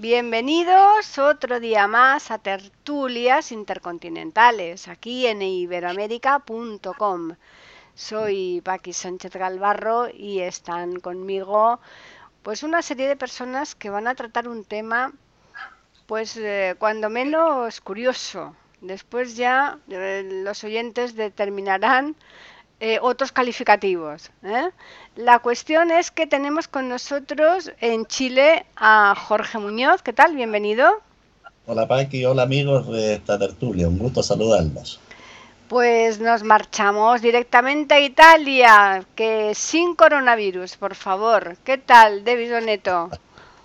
Bienvenidos otro día más a Tertulias Intercontinentales, aquí en iberoamérica.com. Soy Paqui Sánchez Galvarro y están conmigo pues una serie de personas que van a tratar un tema pues eh, cuando menos curioso. Después ya eh, los oyentes determinarán eh, otros calificativos. ¿eh? La cuestión es que tenemos con nosotros en Chile a Jorge Muñoz. ¿Qué tal? Bienvenido. Hola Paqui, hola amigos de esta tertulia, un gusto saludarlos. Pues nos marchamos directamente a Italia, que sin coronavirus, por favor. ¿Qué tal, David Doneto?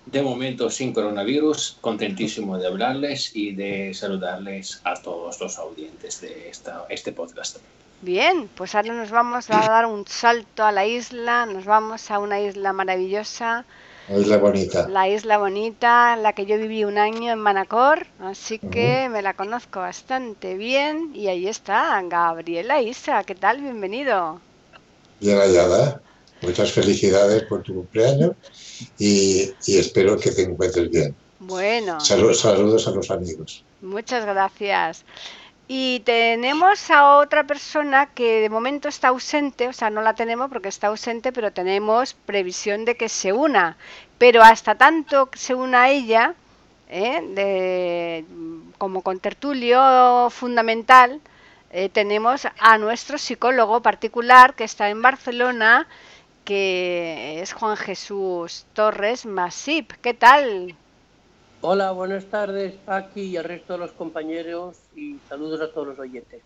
De momento sin coronavirus, contentísimo de hablarles y de saludarles a todos los audientes de esta, este podcast. Bien, pues ahora nos vamos a dar un salto a la isla, nos vamos a una isla maravillosa. La isla bonita. La isla bonita, la que yo viví un año en Manacor, así que me la conozco bastante bien. Y ahí está, Gabriela Isa, ¿qué tal? Bienvenido. Bien hallada. Muchas felicidades por tu cumpleaños y, y espero que te encuentres bien. Bueno. Saludos, saludos a los amigos. Muchas gracias. Y tenemos a otra persona que de momento está ausente, o sea, no la tenemos porque está ausente, pero tenemos previsión de que se una. Pero hasta tanto que se una ella, ¿eh? de, como con tertulio fundamental, eh, tenemos a nuestro psicólogo particular que está en Barcelona, que es Juan Jesús Torres Masip. ¿Qué tal? Hola, buenas tardes, Paqui y al resto de los compañeros y saludos a todos los oyentes.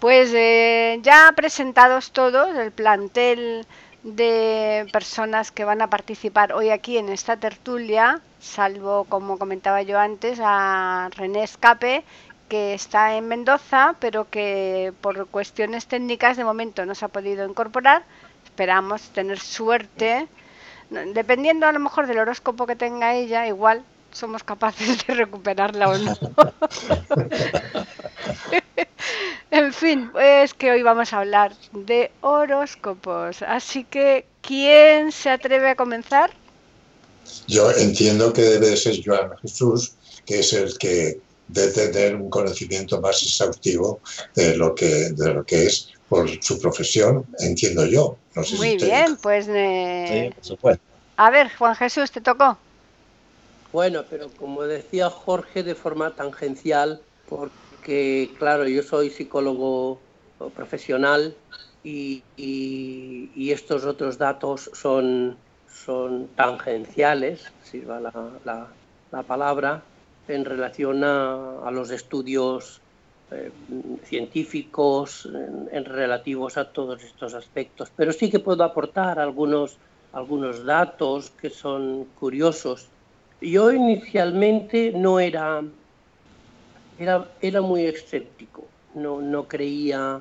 Pues eh, ya presentados todos, el plantel de personas que van a participar hoy aquí en esta tertulia, salvo, como comentaba yo antes, a René Escape, que está en Mendoza, pero que por cuestiones técnicas de momento no se ha podido incorporar. Esperamos tener suerte, dependiendo a lo mejor del horóscopo que tenga ella, igual somos capaces de recuperarla o no. en fin, es que hoy vamos a hablar de horóscopos. Así que, ¿quién se atreve a comenzar? Yo entiendo que debe ser Joan Jesús, que es el que debe tener un conocimiento más exhaustivo de lo que, de lo que es por su profesión, entiendo yo. No sé Muy si bien, pues... eh, Sí, por supuesto. A ver, Juan Jesús, te tocó. Bueno, pero como decía Jorge, de forma tangencial, porque claro, yo soy psicólogo profesional y, y- y estos otros datos son, son tangenciales, sirva la, la- la palabra, en relación a, a los estudios eh, científicos en, en relativos a todos estos aspectos. Pero sí que puedo aportar algunos, algunos datos que son curiosos. Yo inicialmente no era, era, era muy escéptico, no, no creía,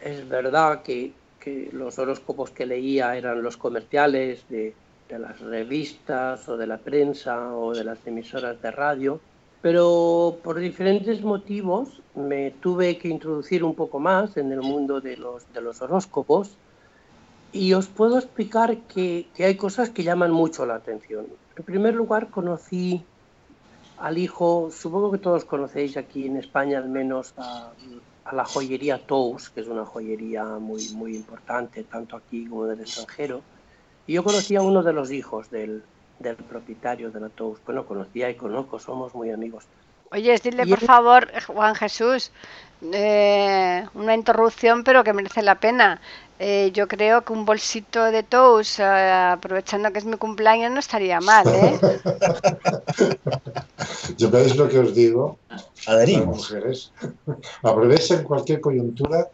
es verdad que, que los horóscopos que leía eran los comerciales de, de las revistas o de la prensa o de las emisoras de radio, pero por diferentes motivos me tuve que introducir un poco más en el mundo de los, de los horóscopos y os puedo explicar que, que hay cosas que llaman mucho la atención. En primer lugar, conocí al hijo, supongo que todos conocéis aquí en España al menos a, la joyería Tous, que es una joyería muy, muy importante, tanto aquí como en el extranjero. Y yo conocí a uno de los hijos del, del propietario de la Tous. Bueno, conocía y conozco, somos muy amigos. Oye, dile por favor, Juan Jesús, eh, una interrupción, pero que merece la pena. Eh, yo creo que un bolsito de toast, eh, aprovechando que es mi cumpleaños, no estaría mal, ¿eh? Yo veis lo que os digo, las mujeres. Aprovechen cualquier coyuntura.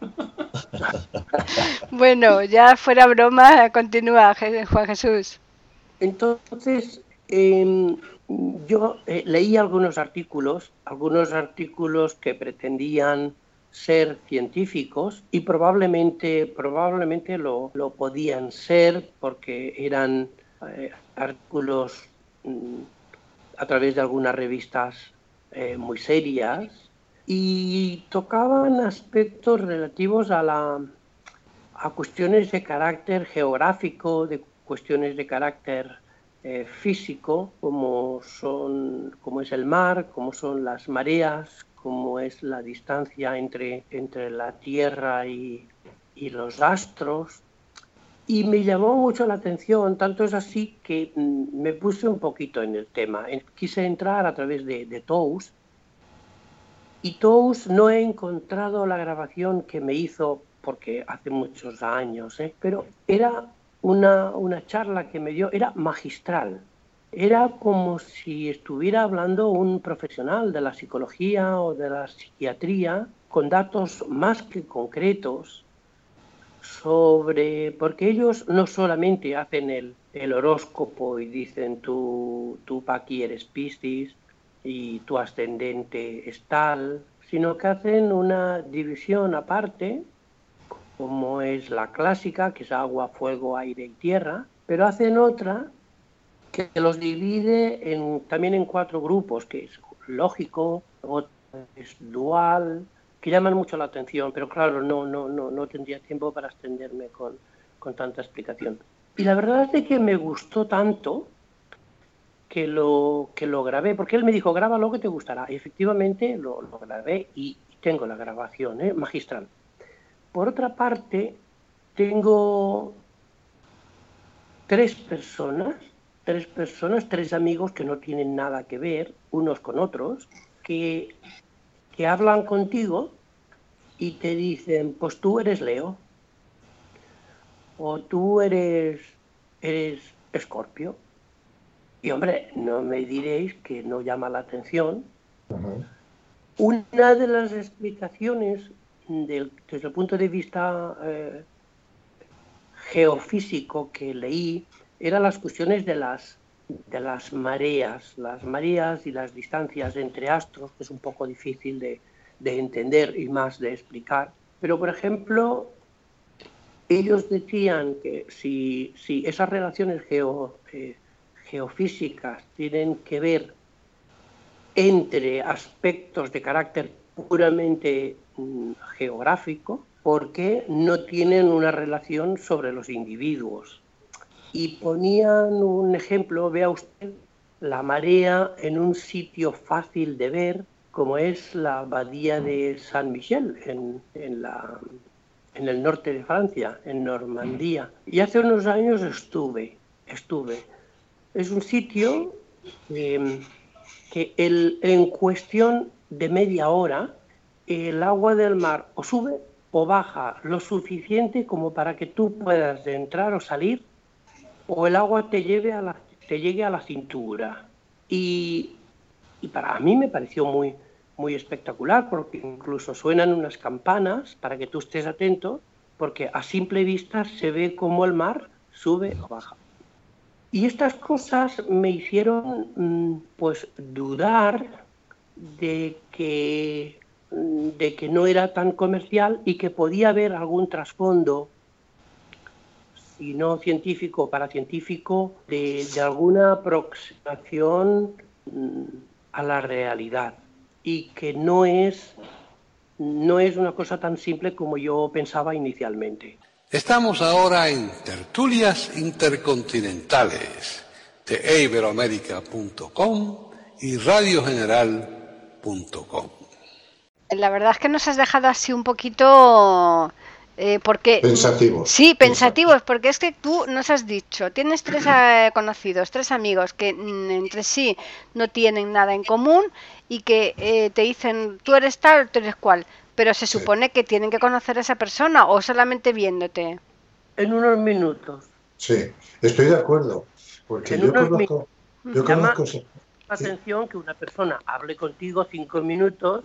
Bueno, ya fuera broma, continúa, Juan Jesús. Entonces, eh, yo eh, leí algunos artículos, algunos artículos que pretendían ser científicos y probablemente, probablemente lo, podían ser porque eran eh, artículos mm, a través de algunas revistas eh, muy serias y tocaban aspectos relativos a, la, a cuestiones de carácter geográfico, de cuestiones de carácter eh, físico, como, son, como es el mar, como son las mareas, como es la distancia entre, entre la Tierra y, y los astros. Y me llamó mucho la atención, tanto es así que mm, me puse un poquito en el tema. Quise entrar a través de, de Tous y Tous no he encontrado la grabación que me hizo, porque hace muchos años, ¿eh? pero era una, charla que me dio, era magistral. Era como si estuviera hablando un profesional de la psicología o de la psiquiatría con datos más que concretos sobre, porque ellos no solamente hacen el, el horóscopo y dicen tú, tú aquí eres Piscis y tu ascendente es tal, sino que hacen una división aparte como es la clásica, que es agua, fuego, aire y tierra, pero hacen otra que los divide en, también en cuatro grupos, que es lógico, es dual, que llaman mucho la atención, pero claro, no, no, no, no tendría tiempo para extenderme con, con tanta explicación. Y la verdad es que me gustó tanto que lo, que lo grabé, porque él me dijo, graba lo que te gustará. Y efectivamente lo, lo grabé y tengo la grabación ¿eh? magistral. Por otra parte, tengo tres personas, tres personas, tres amigos que no tienen nada que ver unos con otros, que, que hablan contigo y te dicen, pues tú eres Leo, o tú eres, eres Escorpio. Y hombre, no me diréis que no llama la atención. Una de las explicaciones desde el punto de vista eh, geofísico que leí, eran las cuestiones de las, de las mareas, las mareas y las distancias entre astros, que es un poco difícil de, entender y más de explicar. Pero, por ejemplo, ellos decían que si, si esas relaciones eh, geofísicas tienen que ver entre aspectos de carácter puramente geográfico porque no tienen una relación sobre los individuos. Y ponían un ejemplo, vea usted, la marea en un sitio fácil de ver, como es la abadía de Saint Michel, en, en, la, en el norte de Francia, en Normandía. Y hace unos años estuve, estuve. Es un sitio em, que el, en cuestión de media hora, el agua del mar o sube o baja lo suficiente como para que tú puedas entrar o salir, o el agua te, lleve a la, te llegue a la cintura. Y, y para mí me pareció muy, muy espectacular, porque incluso suenan unas campanas para que tú estés atento, porque a simple vista se ve como el mar sube o baja. Y estas cosas me hicieron mm, pues dudar de que, de que no era tan comercial y que podía haber algún trasfondo, si no científico o paracientífico, de, alguna aproximación mm, a la realidad y que no es, no es una cosa tan simple como yo pensaba inicialmente. Estamos ahora en tertulias intercontinentales de iberoamérica.com y Radio General la verdad es que nos has dejado así un poquito... Eh, porque pensativos. Sí pensativos porque es que tú nos has dicho tienes tres eh, conocidos tres amigos que mm, entre sí no tienen nada en común y que eh, te dicen tú eres tal tú eres cual pero se supone que tienen que conocer a esa persona o solamente viéndote. En unos minutos. Sí estoy de acuerdo porque yo conozco, yo conozco atención que una persona hable contigo cinco minutos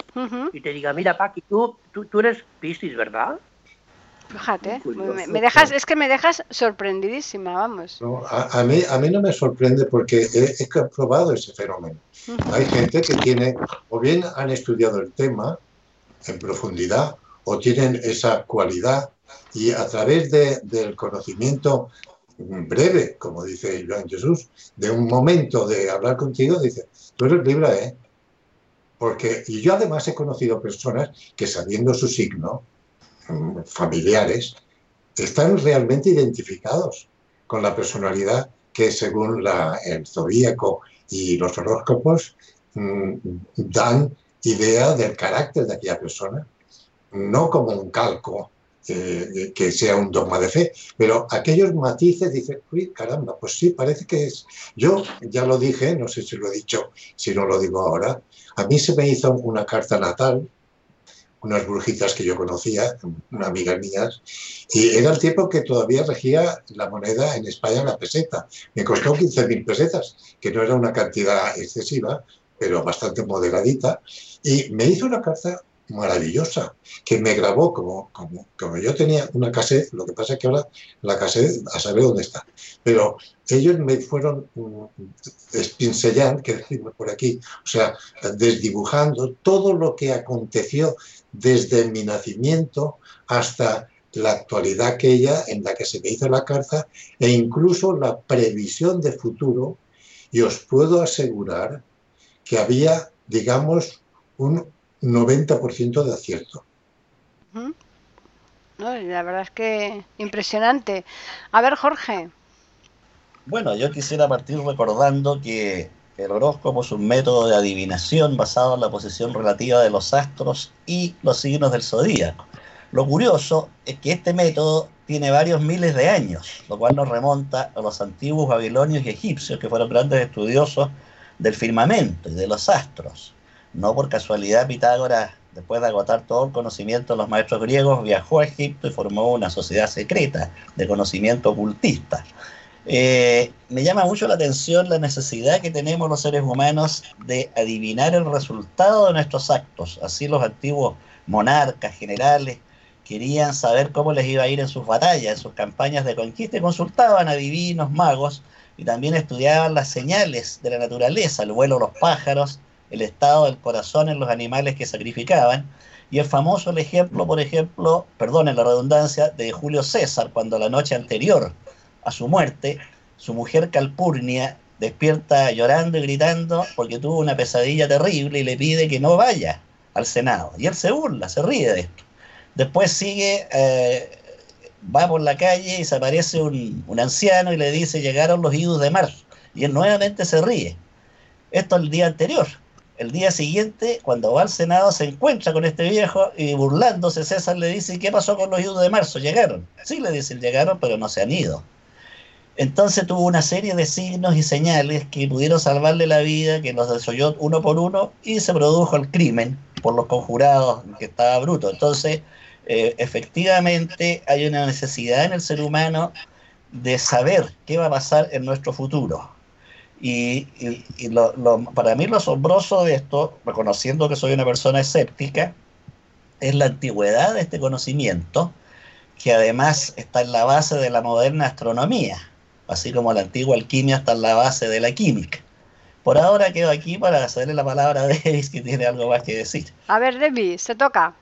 y te diga, mira, Paqui, tú, tú, tú eres Piscis, ¿verdad? Fíjate, me, dejas, es que me dejas sorprendidísima, vamos. a, mí, a mí no me sorprende porque he, comprobado ese fenómeno. Hay gente que tiene, o bien han estudiado el tema en profundidad, o tienen esa cualidad, y a través del conocimiento breve, como dice Joan Jesús, de un momento de hablar contigo, dice, tú eres libre, ¿eh? Porque, y yo además he conocido personas que sabiendo su signo, mm, familiares, están realmente identificados con la personalidad que según la, el zodíaco y los horóscopos mm, dan idea del carácter de aquella persona, no como un calco eh, que sea un dogma de fe, pero aquellos matices dicen, uy, caramba, pues sí, parece que es. Yo ya lo dije, no sé si lo he dicho, si no lo digo ahora, a mí se me hizo una carta natal, unas brujitas que yo conocía, unas amigas mías, y era el tiempo que todavía regía la moneda en España, la peseta. Me costó 15.000 pesetas, que no era una cantidad excesiva, pero bastante moderadita, y me hizo una carta maravillosa, que me grabó como, como, yo tenía una cassette, lo que pasa es que ahora la cassette a saber dónde está, pero ellos me fueron espincellando, que decimos por aquí, o sea, desdibujando todo lo que aconteció desde mi nacimiento hasta la actualidad aquella en la que se me hizo la carta e incluso la previsión de futuro. Y os puedo asegurar que había, digamos, un 90% de acierto. la verdad es que impresionante. A ver, Jorge. Bueno, yo quisiera partir recordando que el horóscopo es un método de adivinación basado en la posición relativa de los astros y los signos del zodíaco. Lo curioso es que este método tiene varios miles de años, lo cual nos remonta a los antiguos babilonios y egipcios, que fueron grandes estudiosos del firmamento y de los astros. No por casualidad Pitágoras, después de agotar todo el conocimiento de los maestros griegos, viajó a Egipto y formó una sociedad secreta de conocimiento ocultista. Eh, me llama mucho la atención la necesidad que tenemos los seres humanos de adivinar el resultado de nuestros actos. Así los antiguos monarcas, generales, querían saber cómo les iba a ir en sus batallas, en sus campañas de conquista y consultaban a divinos, magos y también estudiaban las señales de la naturaleza, el vuelo de los pájaros, el estado del corazón en los animales que sacrificaban. Y es famoso el ejemplo, por ejemplo, perdonen la redundancia, de Julio César, cuando la noche anterior a su muerte, su mujer Calpurnia despierta llorando y gritando porque tuvo una pesadilla terrible y le pide que no vaya al Senado. Y él se burla, se ríe de esto. Después sigue, eh, va por la calle y se aparece un, un, anciano y le dice, llegaron los idus de marzo. Y él nuevamente se ríe. Esto el día anterior. El día siguiente, cuando va al Senado, se encuentra con este viejo y burlándose, César le dice, ¿qué pasó con los idos de marzo? ¿Llegaron? Sí, le dicen, llegaron, pero no se han ido. Entonces tuvo una serie de signos y señales que pudieron salvarle la vida, que los desoyó uno por uno y se produjo el crimen por los conjurados, que estaba bruto. Entonces, eh, efectivamente hay una necesidad en el ser humano de saber qué va a pasar en nuestro futuro. Y, para mí lo asombroso de esto, reconociendo que soy una persona escéptica, es la antigüedad de este conocimiento, que además está en la base de la moderna astronomía, así como la antigua alquimia está en la base de la química. Por ahora quedo aquí para hacerle la palabra a Davis, que tiene algo más que decir. A ver, Davis, se toca.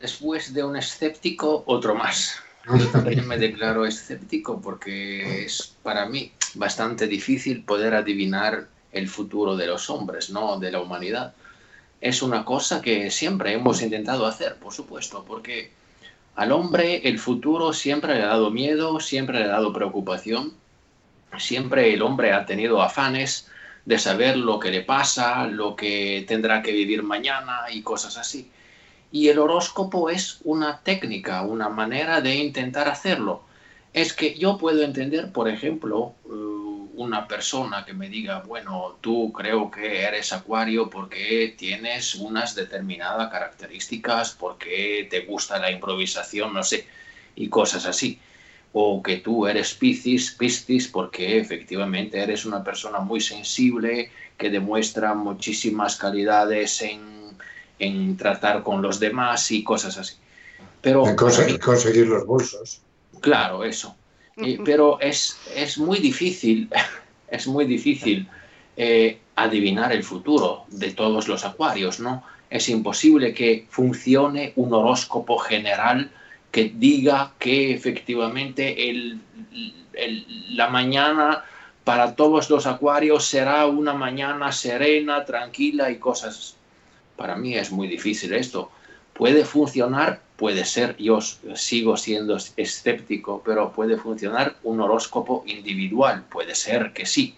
Después de un escéptico, otro más. Yo también me declaro escéptico porque es para mí bastante difícil poder adivinar el futuro de los hombres, ¿no? De la humanidad. Es una cosa que siempre hemos intentado hacer, por supuesto, porque al hombre el futuro siempre le ha dado miedo, siempre le ha dado preocupación, siempre el hombre ha tenido afanes de saber lo que le pasa, lo que tendrá que vivir mañana y cosas así. Y el horóscopo es una técnica, una manera de intentar hacerlo. Es que yo puedo entender, por ejemplo, eh, una persona que me diga, bueno, tú creo que eres acuario porque tienes unas determinadas características, porque te gusta la improvisación, no sé, y cosas así. O que tú eres piscis, piscis porque efectivamente eres una persona muy sensible, que demuestra muchísimas calidades en en tratar con los demás y cosas así. Pero conseguir los bolsos. Claro, eso. pero es, es muy difícil, es muy difícil eh, adivinar el futuro de todos los acuarios, ¿no? Es imposible que funcione un horóscopo general que diga que efectivamente el, la mañana para todos los acuarios será una mañana serena, tranquila y cosas. Para mí es muy difícil esto. Puede funcionar, puede ser, yo sigo siendo escéptico, pero puede funcionar un horóscopo individual, puede ser que sí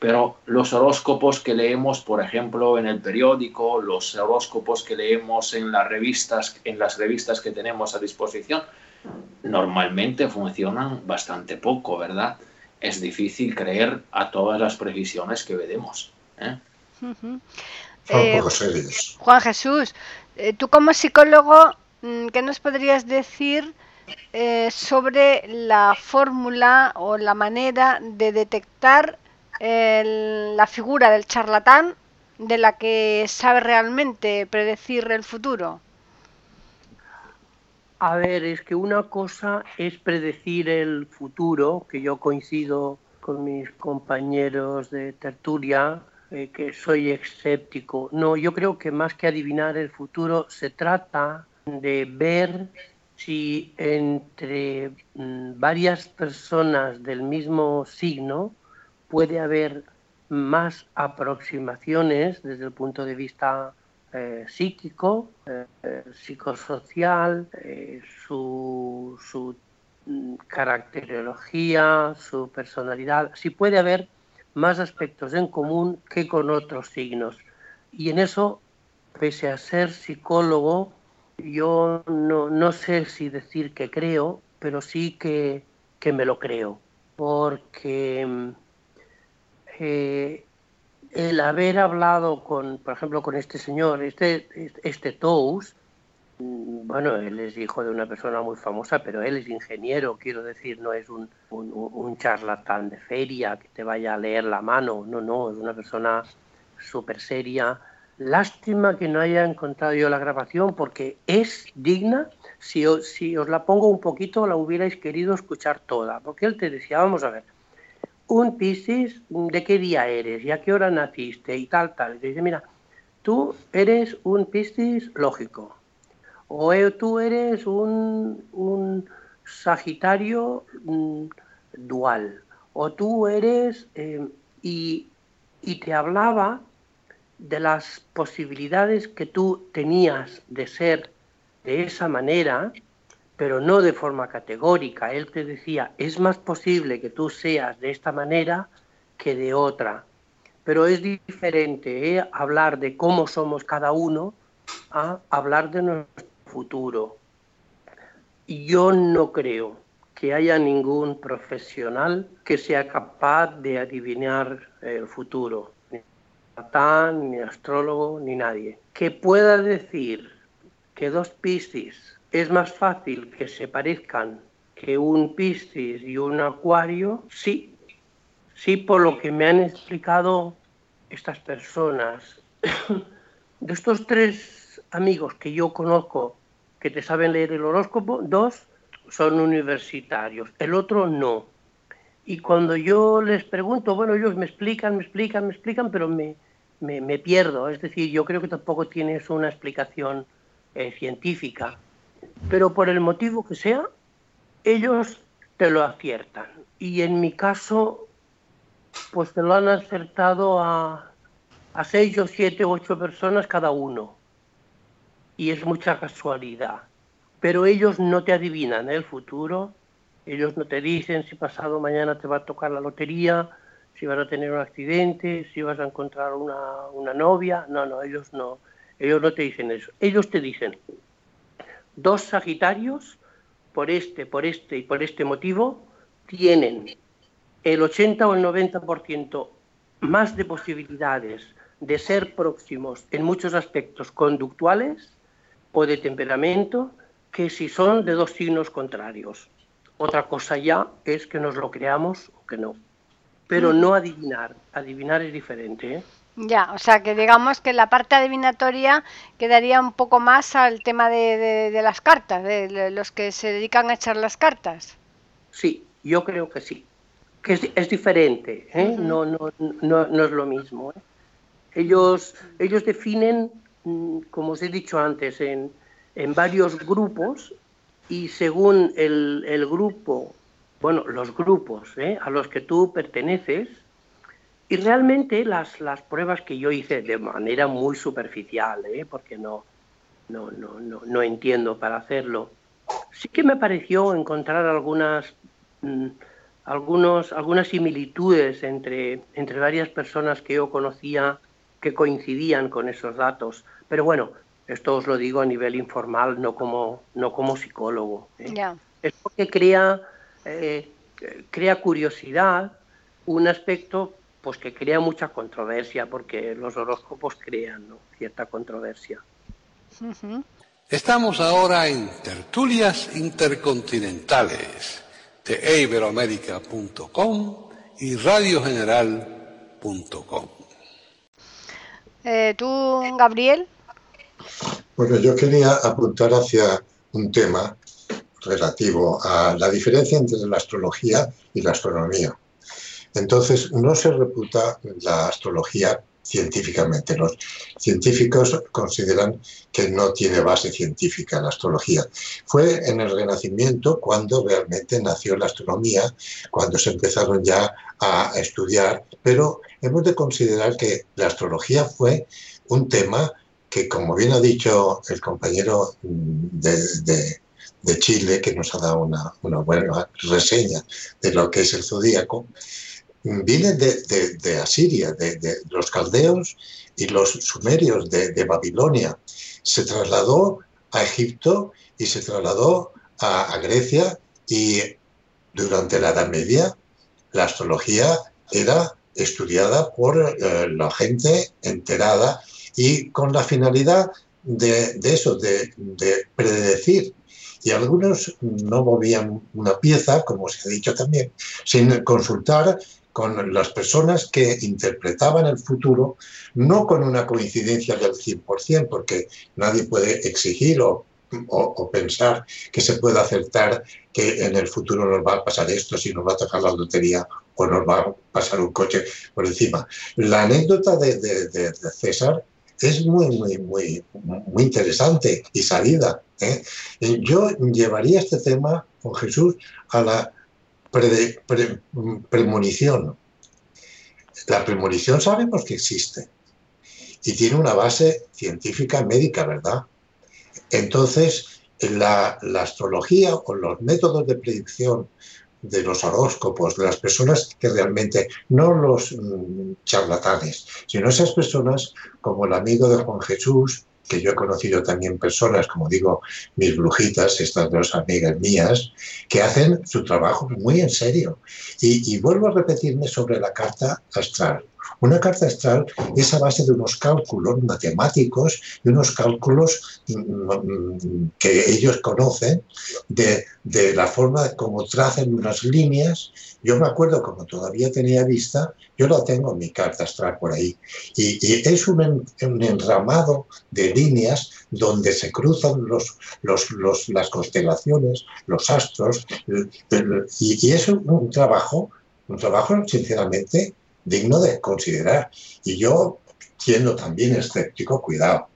pero los horóscopos que leemos, por ejemplo, en el periódico, los horóscopos que leemos en las revistas, en las revistas que tenemos a disposición, normalmente funcionan bastante poco, ¿verdad? Es difícil creer a todas las previsiones que vedemos. ¿eh? eh Juan Jesús, eh, tú como psicólogo, mm, ¿qué nos podrías decir eh, sobre la fórmula o la manera de detectar la figura del charlatán de la que sabe realmente predecir el futuro? A ver, es que una cosa es predecir el futuro, que yo coincido con mis compañeros de tertulia, eh, que soy escéptico. No, yo creo que más que adivinar el futuro, se trata de ver si entre mm, varias personas del mismo signo puede haber más aproximaciones desde el punto de vista eh, psíquico, eh, psicosocial, su, su mm, caracterología, su personalidad. Sí puede haber más aspectos en común que con otros signos. Y en eso, pese a ser psicólogo, yo no, no sé si decir que creo, pero sí que, que me lo creo. Porque eh, el haber hablado con, por ejemplo, con este señor, este, este Tous, bueno, él es hijo de una persona muy famosa, pero él es ingeniero, quiero decir, no es un, charlatán de feria que te vaya a leer la mano, no, no, es una persona súper seria. Lástima que no haya encontrado yo la grabación porque es digna, si, si os la pongo un poquito la hubierais querido escuchar toda, porque él te decía, vamos a ver, un Piscis, ¿de qué día eres? ¿Y a qué hora naciste? Y tal, tal. Y te dice, mira, tú eres un Piscis lógico. O tú eres un, un Sagitario mm, dual. O tú eres... Eh, y, y te hablaba de las posibilidades que tú tenías de ser de esa manera pero no de forma categórica. Él te decía, es más posible que tú seas de esta manera que de otra. Pero es diferente ¿eh? hablar de cómo somos cada uno a hablar de nuestro futuro. Yo no creo que haya ningún profesional que sea capaz de adivinar el futuro. Ni Natán, ni astrólogo, ni nadie. Que pueda decir que dos Piscis es más fácil que se parezcan que un Piscis y un Acuario, sí, sí por lo que me han explicado estas personas. De estos tres amigos que yo conozco que te saben leer el horóscopo, dos son universitarios, el otro no. Y cuando yo les pregunto, bueno, ellos me explican, me explican, me explican, pero me, me, pierdo. Es decir, yo creo que tampoco tienes una explicación eh, científica pero por el motivo que sea, ellos te lo aciertan. Y en mi caso, pues te lo han acertado a, a seis o siete o ocho personas cada uno. Y es mucha casualidad. Pero ellos no te adivinan el futuro, ellos no te dicen si pasado mañana te va a tocar la lotería, si vas a tener un accidente, si vas a encontrar una, una novia. No, no, ellos no. Ellos no te dicen eso. Ellos te dicen, dos Sagitarios, por este, por este y por este motivo, tienen el 80 o el 90% más de posibilidades de ser próximos en muchos aspectos conductuales o de temperamento que si son de dos signos contrarios. Otra cosa ya es que nos lo creamos o que no. Pero no adivinar. Adivinar es diferente. ¿eh? Ya, o sea que digamos que la parte adivinatoria quedaría un poco más al tema de, de, las cartas, de, los que se dedican a echar las cartas. Sí, yo creo que sí, que es, es diferente, ¿eh? no, no, no, no, es lo mismo. ¿eh? Ellos, ellos definen, mm, como os he dicho antes, en, en varios grupos y según el, el grupo, bueno, los grupos ¿eh? a los que tú perteneces, y realmente las, las pruebas que yo hice de manera muy superficial, ¿eh? porque no, no, no, no, no entiendo para hacerlo, sí que me pareció encontrar algunas, mm, algunos, algunas similitudes entre, entre varias personas que yo conocía que coincidían con esos datos. Pero bueno, esto os lo digo a nivel informal, no como, no como psicólogo. ¿eh? Es porque crea, eh, crea curiosidad, un aspecto pues que crea mucha controversia, porque los horóscopos crean cierta controversia. Estamos ahora en tertulias intercontinentales de iberoamérica.com y radiogeneral.com. Eh, ¿Tú, Gabriel? Bueno, yo quería apuntar hacia un tema relativo a la diferencia entre la astrología y la astronomía. Entonces, no se reputa la astrología científicamente. Los científicos consideran que no tiene base científica la astrología. Fue en el Renacimiento cuando realmente nació la astronomía, cuando se empezaron ya a estudiar, pero hemos de considerar que la astrología fue un tema que, como bien ha dicho el compañero de, Chile, que nos ha dado una, buena reseña de lo que es el zodíaco, viene de, Asiria, de, los caldeos y los sumerios de, Babilonia. Se trasladó a Egipto y se trasladó a, Grecia y durante la Edad Media la astrología era estudiada por eh, la gente enterada y con la finalidad de, eso, de, de predecir y algunos no movían una pieza, como se ha dicho también, sin consultar con las personas que interpretaban el futuro, no con una coincidencia del 100%, porque nadie puede exigir o, pensar que se pueda acertar que en el futuro nos va a pasar esto, si nos va a tocar la lotería o nos va a pasar un coche por encima. La anécdota de, César es muy, muy, muy, muy interesante y salida. ¿eh? Yo llevaría este tema con Jesús a la premonición. La premonición sabemos que existe y tiene una base científica médica, ¿verdad? Entonces, la, la astrología o los métodos de predicción de los horóscopos, de las personas que realmente, no los mm, charlatanes, sino esas personas como el amigo de Juan Jesús, que yo he conocido también personas, como digo, mis brujitas, estas dos amigas mías, que hacen su trabajo muy en serio. Y, y vuelvo a repetirme sobre la carta astral. Una carta astral es a base de unos cálculos matemáticos y unos cálculos mm, mm, que ellos conocen de, de la forma como trazan unas líneas. Yo me acuerdo, como todavía tenía vista, yo la tengo en mi carta astral por ahí. Y, es un, un, enramado de líneas donde se cruzan los, los, las constelaciones, los astros, y, y es un trabajo, un trabajo sinceramente digno de considerar. Y yo, siendo también escéptico, cuidado,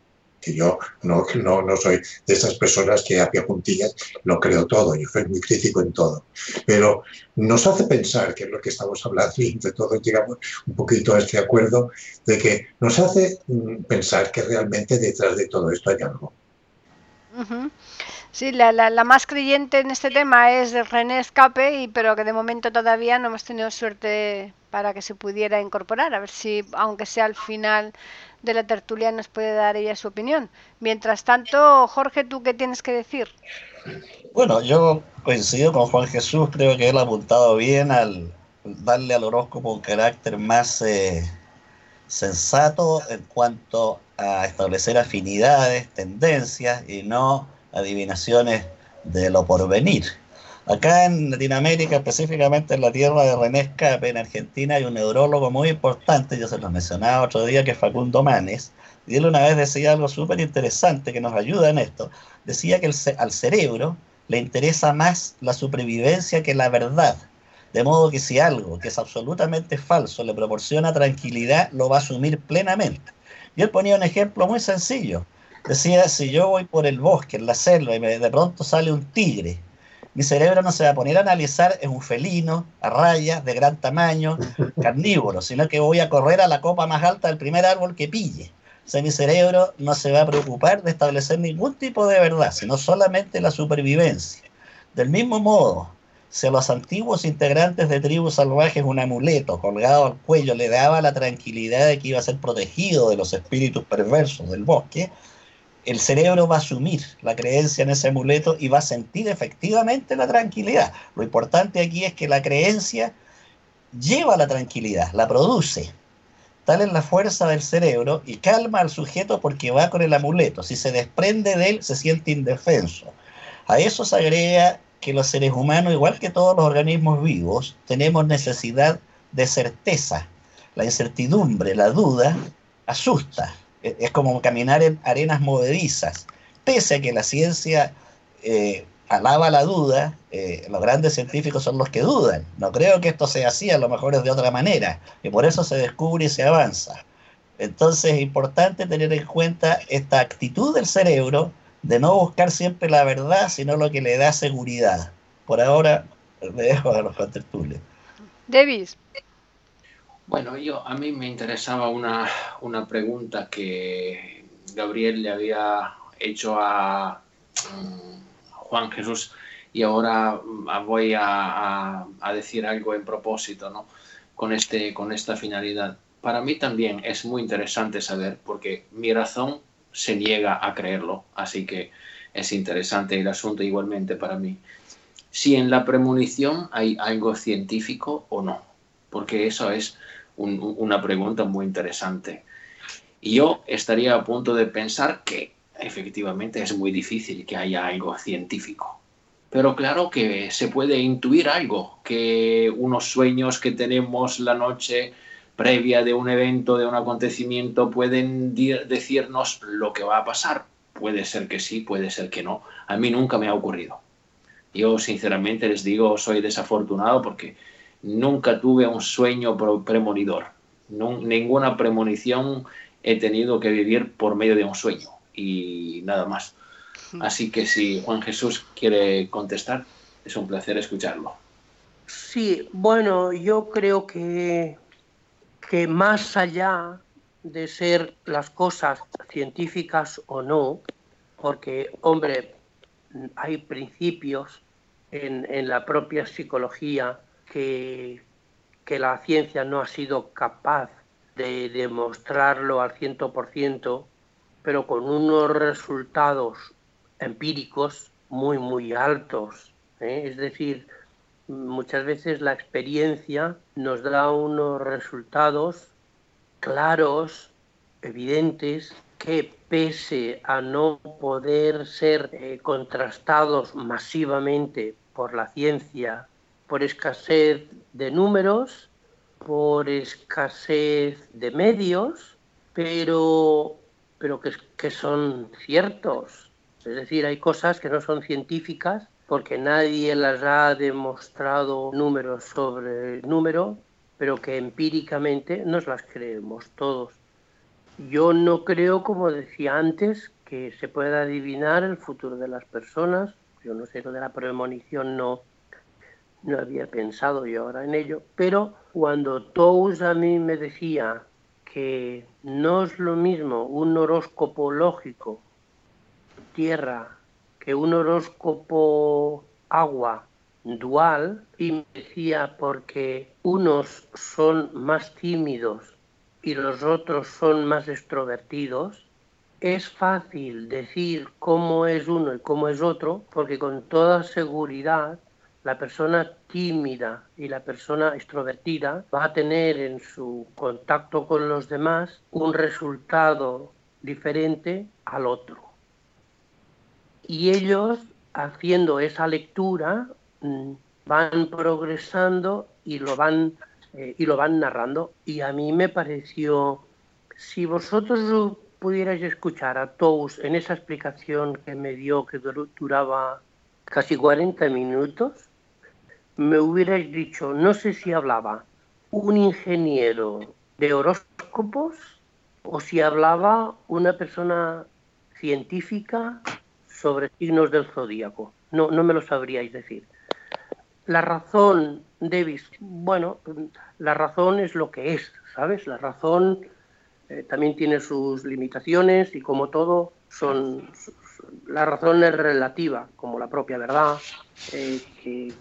que yo no, no, no soy de esas personas que a pie juntillas lo creo todo, yo soy muy crítico en todo. Pero nos hace pensar, que es lo que estamos hablando, y entre todos llegamos un poquito a este acuerdo, de que nos hace mm, pensar que realmente detrás de todo esto hay algo. Sí, la, la, más creyente en este tema es René Escape, y, pero que de momento todavía no hemos tenido suerte para que se pudiera incorporar. A ver si, aunque sea al final de la tertulia, nos puede dar ella su opinión. Mientras tanto, Jorge, ¿tú qué tienes que decir? Bueno, yo coincido con Juan Jesús, creo que él ha apuntado bien al darle al horóscopo un carácter más eh, sensato en cuanto a establecer afinidades, tendencias y no adivinaciones de lo porvenir. Acá en Latinoamérica, específicamente en la tierra de René en Argentina, hay un neurólogo muy importante, yo se lo mencionaba otro día, que es Facundo Manes, y él una vez decía algo súper interesante que nos ayuda en esto. Decía que al cerebro le interesa más la supervivencia que la verdad. De modo que si algo que es absolutamente falso le proporciona tranquilidad, lo va a asumir plenamente. Y él ponía un ejemplo muy sencillo. Decía, si yo voy por el bosque, en la selva, y de pronto sale un tigre, mi cerebro no se va a poner a analizar es un felino, a rayas, de gran tamaño, carnívoro, sino que voy a correr a la copa más alta del primer árbol que pille. O sea, mi cerebro no se va a preocupar de establecer ningún tipo de verdad, sino solamente la supervivencia. Del mismo modo, si a los antiguos integrantes de tribus salvajes un amuleto colgado al cuello le daba la tranquilidad de que iba a ser protegido de los espíritus perversos del bosque, el cerebro va a asumir la creencia en ese amuleto y va a sentir efectivamente la tranquilidad. Lo importante aquí es que la creencia lleva la tranquilidad, la produce. Tal es la fuerza del cerebro y calma al sujeto porque va con el amuleto. Si se desprende de él, se siente indefenso. A eso se agrega que los seres humanos, igual que todos los organismos vivos, tenemos necesidad de certeza. La incertidumbre, la duda, asusta, es como caminar en arenas movedizas. Pese a que la ciencia eh, alaba la duda, eh, los grandes científicos son los que dudan. No creo que esto sea así, a lo mejor es de otra manera, y por eso se descubre y se avanza. Entonces es importante tener en cuenta esta actitud del cerebro de no buscar siempre la verdad, sino lo que le da seguridad. Por ahora, me dejo a los contertulios. Davis. Bueno, yo a mí me interesaba una, pregunta que Gabriel le había hecho a mm, Juan Jesús y ahora mm, voy a, decir algo en propósito, ¿no? Con, este, con esta finalidad. Para mí también es muy interesante saber, porque mi razón se niega a creerlo, así que es interesante el asunto igualmente para mí. Si en la premonición hay algo científico o no, porque eso es una pregunta muy interesante. Y yo estaría a punto de pensar que efectivamente es muy difícil que haya algo científico. Pero claro que se puede intuir algo, que unos sueños que tenemos la noche previa de un evento, de un acontecimiento, pueden decirnos lo que va a pasar. Puede ser que sí, puede ser que no. A mí nunca me ha ocurrido. Yo sinceramente les digo, soy desafortunado porque nunca tuve un sueño premonidor. ninguna premonición he tenido que vivir por medio de un sueño y nada más. Así que si Juan Jesús quiere contestar, es un placer escucharlo. Sí, bueno, yo creo que, que más allá de ser las cosas científicas o no, porque, hombre, hay principios en, en la propia psicología que, la ciencia no ha sido capaz de demostrarlo al ciento por ciento, pero con unos resultados empíricos muy, muy altos. ¿eh? Es decir, muchas veces la experiencia nos da unos resultados claros, evidentes, que pese a no poder ser eh, contrastados masivamente por la ciencia por escasez de números, por escasez de medios, pero, pero que, que son ciertos. Es decir, hay cosas que no son científicas porque nadie las ha demostrado número sobre número, pero que empíricamente nos las creemos todos. Yo no creo, como decía antes, que se pueda adivinar el futuro de las personas. Yo no sé, lo de la premonición no, no había pensado yo ahora en ello, pero cuando Tous a mí me decía que no es lo mismo un horóscopo lógico, tierra, que un horóscopo agua dual, y me decía porque unos son más tímidos y los otros son más extrovertidos, es fácil decir cómo es uno y cómo es otro, porque con toda seguridad la persona tímida y la persona extrovertida va a tener en su contacto con los demás un resultado diferente al otro. Y ellos, haciendo esa lectura, mm, van progresando y lo van, eh, y lo van narrando. Y a mí me pareció, si vosotros pudierais escuchar a Tous en esa explicación que me dio, que duraba casi 40 minutos, me hubierais dicho, no sé si hablaba un ingeniero de horóscopos o si hablaba una persona científica sobre signos del zodíaco. No, no me lo sabríais decir. La razón, Davis, bueno, la razón es lo que es, ¿sabes? La razón eh, también tiene sus limitaciones y como todo, son, la razón es relativa, como la propia verdad, eh, que,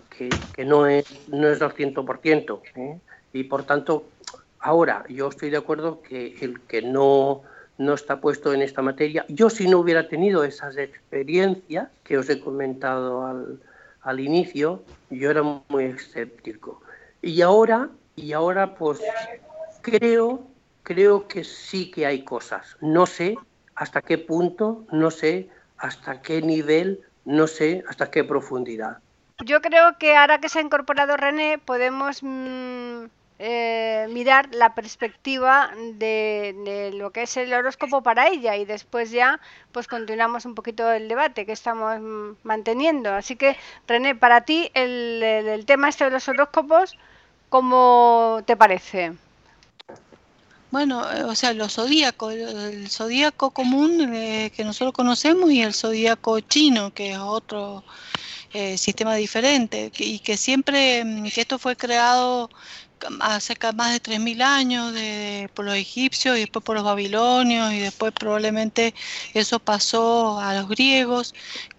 que, no, es, no es al 100%. ¿eh? Y por tanto, ahora yo estoy de acuerdo que el que no, no está puesto en esta materia, yo si no hubiera tenido esas experiencias que os he comentado al, al inicio, yo era muy escéptico. Y ahora, y ahora pues creo, creo que sí que hay cosas. No sé hasta qué punto, no sé hasta qué nivel, no sé hasta qué profundidad. Yo creo que ahora que se ha incorporado René podemos mm, eh, mirar la perspectiva de, lo que es el horóscopo para ella y después ya pues continuamos un poquito el debate que estamos mm, manteniendo. Así que René, para ti el, tema este de los horóscopos, ¿cómo te parece? Bueno, eh, o sea, los zodíacos, el zodíaco común eh, que nosotros conocemos y el zodíaco chino, que es otro sistema diferente, y que siempre, mm, que esto fue creado hace más de 3.000 años de, por los egipcios y después por los babilonios y después probablemente eso pasó a los griegos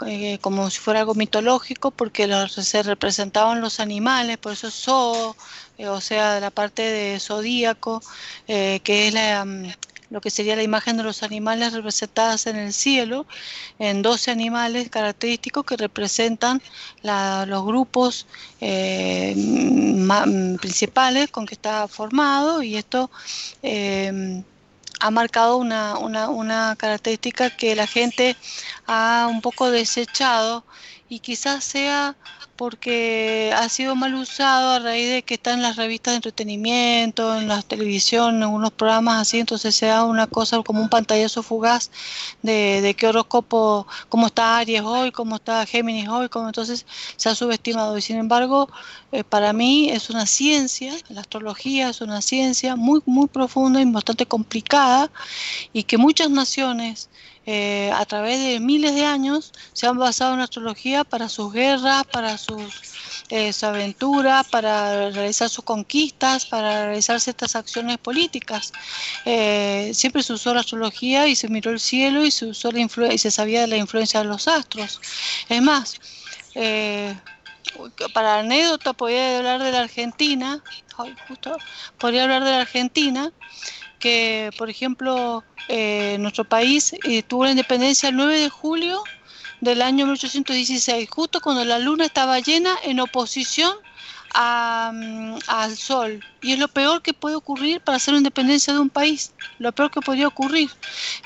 eh, como si fuera algo mitológico porque los, se representaban los animales, por eso zoo, eh, o sea, la parte de zodíaco, eh, que es la, mm, lo que sería la imagen de los animales representadas en el cielo, en 12 animales característicos que representan los grupos eh, principales con que está formado y esto ha marcado una, una, una característica que la gente ha un poco desechado y quizás sea porque ha sido mal usado a raíz de que está en las revistas de entretenimiento, en la televisión, en algunos programas así, entonces se da una cosa como un pantallazo fugaz de, de qué horóscopo, cómo está Aries hoy, cómo está Géminis hoy, cómo entonces se ha subestimado. Y sin embargo, eh, para mí es una ciencia, la astrología es una ciencia muy, muy profunda y bastante complicada y que muchas naciones eh, a través de miles de años se han basado en astrología para sus guerras, para sus, eh, su aventura, para realizar sus conquistas, para realizar ciertas acciones políticas. Eh, siempre se usó la astrología y se miró el cielo y se, usó la y se sabía de la influencia de los astros. Es más, para anécdota podría hablar de la Argentina, justo, podría hablar de la Argentina, que por ejemplo eh, nuestro país eh, tuvo la independencia el 9 de julio del año 1816, justo cuando la luna estaba llena en oposición mm, al sol. Y es lo peor que puede ocurrir para hacer la independencia de un país, lo peor que podría ocurrir.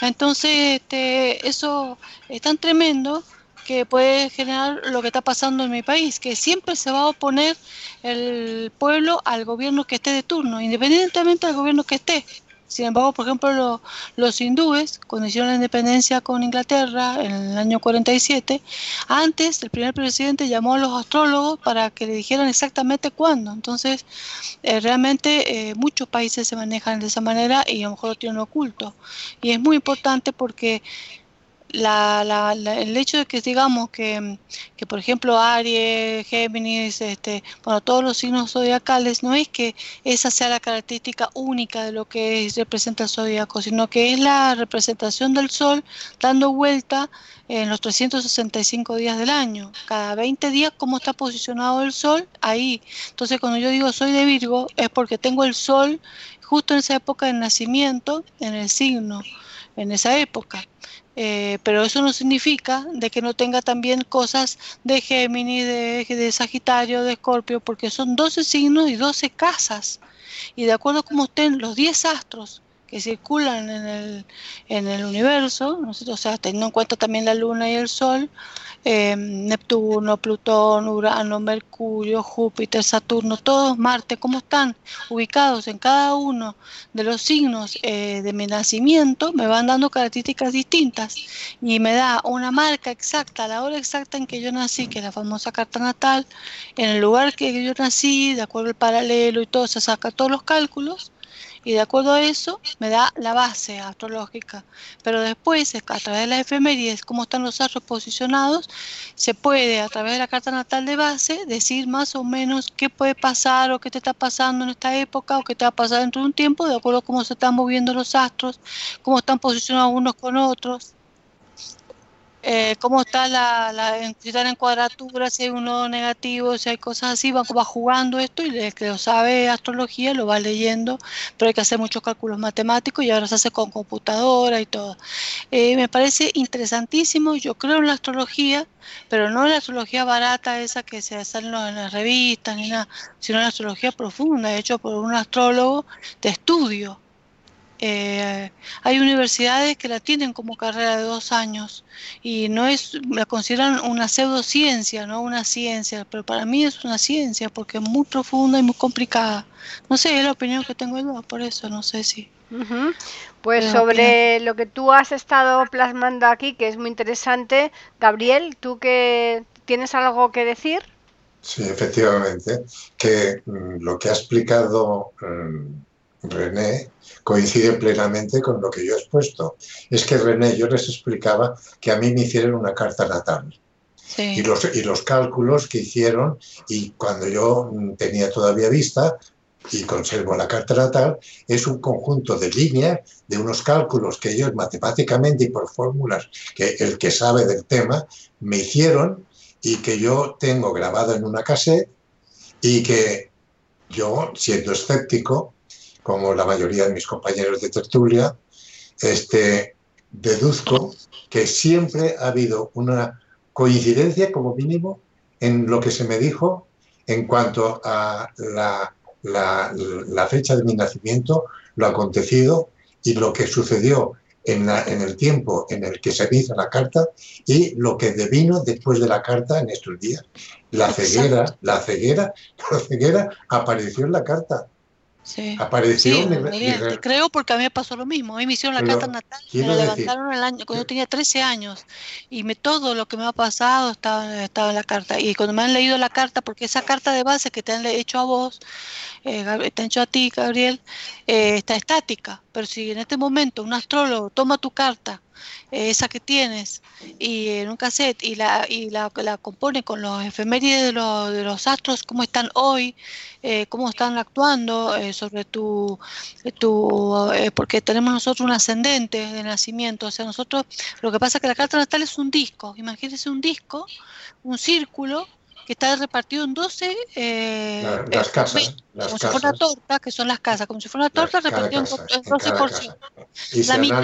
Entonces, este, eso es tan tremendo que puede generar lo que está pasando en mi país, que siempre se va a oponer el pueblo al gobierno que esté de turno, independientemente del gobierno que esté. Sin embargo, por ejemplo, los hindúes, cuando hicieron la independencia con Inglaterra en el año 47, antes el primer presidente llamó a los astrólogos para que le dijeran exactamente cuándo. Entonces, eh, realmente eh, muchos países se manejan de esa manera y a lo mejor lo tienen oculto. Y es muy importante porque la, la, el hecho de que digamos que, que, por ejemplo Aries, Géminis, este, bueno, todos los signos zodiacales, no es que esa sea la característica única de lo que representa el zodiaco, sino que es la representación del Sol dando vuelta en los 365 días del año. Cada 20 días, cómo está posicionado el Sol, ahí. Entonces, cuando yo digo soy de Virgo, es porque tengo el Sol justo en esa época de nacimiento, en el signo, en esa época. Eh, pero eso no significa de que no tenga también cosas de Géminis, de, de Sagitario, de Escorpio, porque son 12 signos y 12 casas. Y de acuerdo a cómo estén los 10 astros que circulan en el, en el universo, o sea, teniendo en cuenta también la Luna y el Sol, eh, Neptuno, Plutón, Urano, Mercurio, Júpiter, Saturno, todos Marte, ¿cómo están ubicados en cada uno de los signos eh, de mi nacimiento? Me van dando características distintas y me da una marca exacta, la hora exacta en que yo nací, que es la famosa carta natal, en el lugar que yo nací, de acuerdo al paralelo y todo, se saca todos los cálculos y de acuerdo a eso me da la base astrológica. Pero después, a través de las efemérides, cómo están los astros posicionados, se puede a través de la carta natal de base decir más o menos qué puede pasar o qué te está pasando en esta época o qué te va a pasar dentro de un tiempo, de acuerdo a cómo se están moviendo los astros, cómo están posicionados unos con otros. Eh, cómo está la, la, si en cuadratura, si hay uno negativo, si hay cosas así, va, jugando esto y el que lo sabe astrología lo va leyendo, pero hay que hacer muchos cálculos matemáticos y ahora se hace con computadora y todo. Eh, me parece interesantísimo, yo creo en la astrología, pero no en la astrología barata esa que se sale en las revistas ni nada, sino en la astrología profunda, hecho por un astrólogo de estudio eh, hay universidades que la tienen como carrera de dos años y no es, la consideran una pseudociencia, no una ciencia, pero para mí es una ciencia porque es muy profunda y muy complicada. No sé, es la opinión que tengo yo, por eso no sé si. Pues sobre lo que tú has estado plasmando aquí, que es muy interesante, Gabriel, ¿tú que tienes algo que decir? Sí, efectivamente, que mm, lo que ha explicado mm, René coincide plenamente con lo que yo he expuesto. Es que René, yo les explicaba que a mí me hicieron una carta natal. Y, los, y los cálculos que hicieron, y cuando yo tenía todavía vista, y conservo la carta natal, es un conjunto de líneas, de unos cálculos que ellos matemáticamente y por fórmulas que el que sabe del tema me hicieron y que yo tengo grabado en una cassette y que yo, siendo escéptico, como la mayoría de mis compañeros de tertulia, este, deduzco que siempre ha habido una coincidencia, como mínimo, en lo que se me dijo en cuanto a la, la, fecha de mi nacimiento, lo acontecido y lo que sucedió en, en, el tiempo en el que se hizo la carta y lo que devino después de la carta en estos días. La ceguera, la ceguera, la ceguera apareció en la carta. Sí. Apareció creo porque a mí me pasó lo mismo. A mí me hicieron la carta natal, me la levantaron el año, cuando yo tenía 13 años. Y me, todo lo que me ha pasado estaba, estaba en la carta. Y cuando me han leído la carta, porque esa carta de base que te han hecho a vos, eh, te han hecho a ti, Gabriel, eh, está estática. Pero si en este momento un astrólogo toma tu carta esa que tienes, y en un cassette, y la, y la, la compone con los efemérides de, los, de los astros, cómo están hoy, eh, cómo están actuando eh, sobre tu, tu eh, porque tenemos nosotros un ascendente de nacimiento, o sea, nosotros, lo que pasa es que la carta natal es un disco, imagínense un disco, un círculo, que está repartido en 12 eh, las casas, como si fuera una torta, que son las casas, como si fuera una torta repartida en 12 porciones. la, mitad,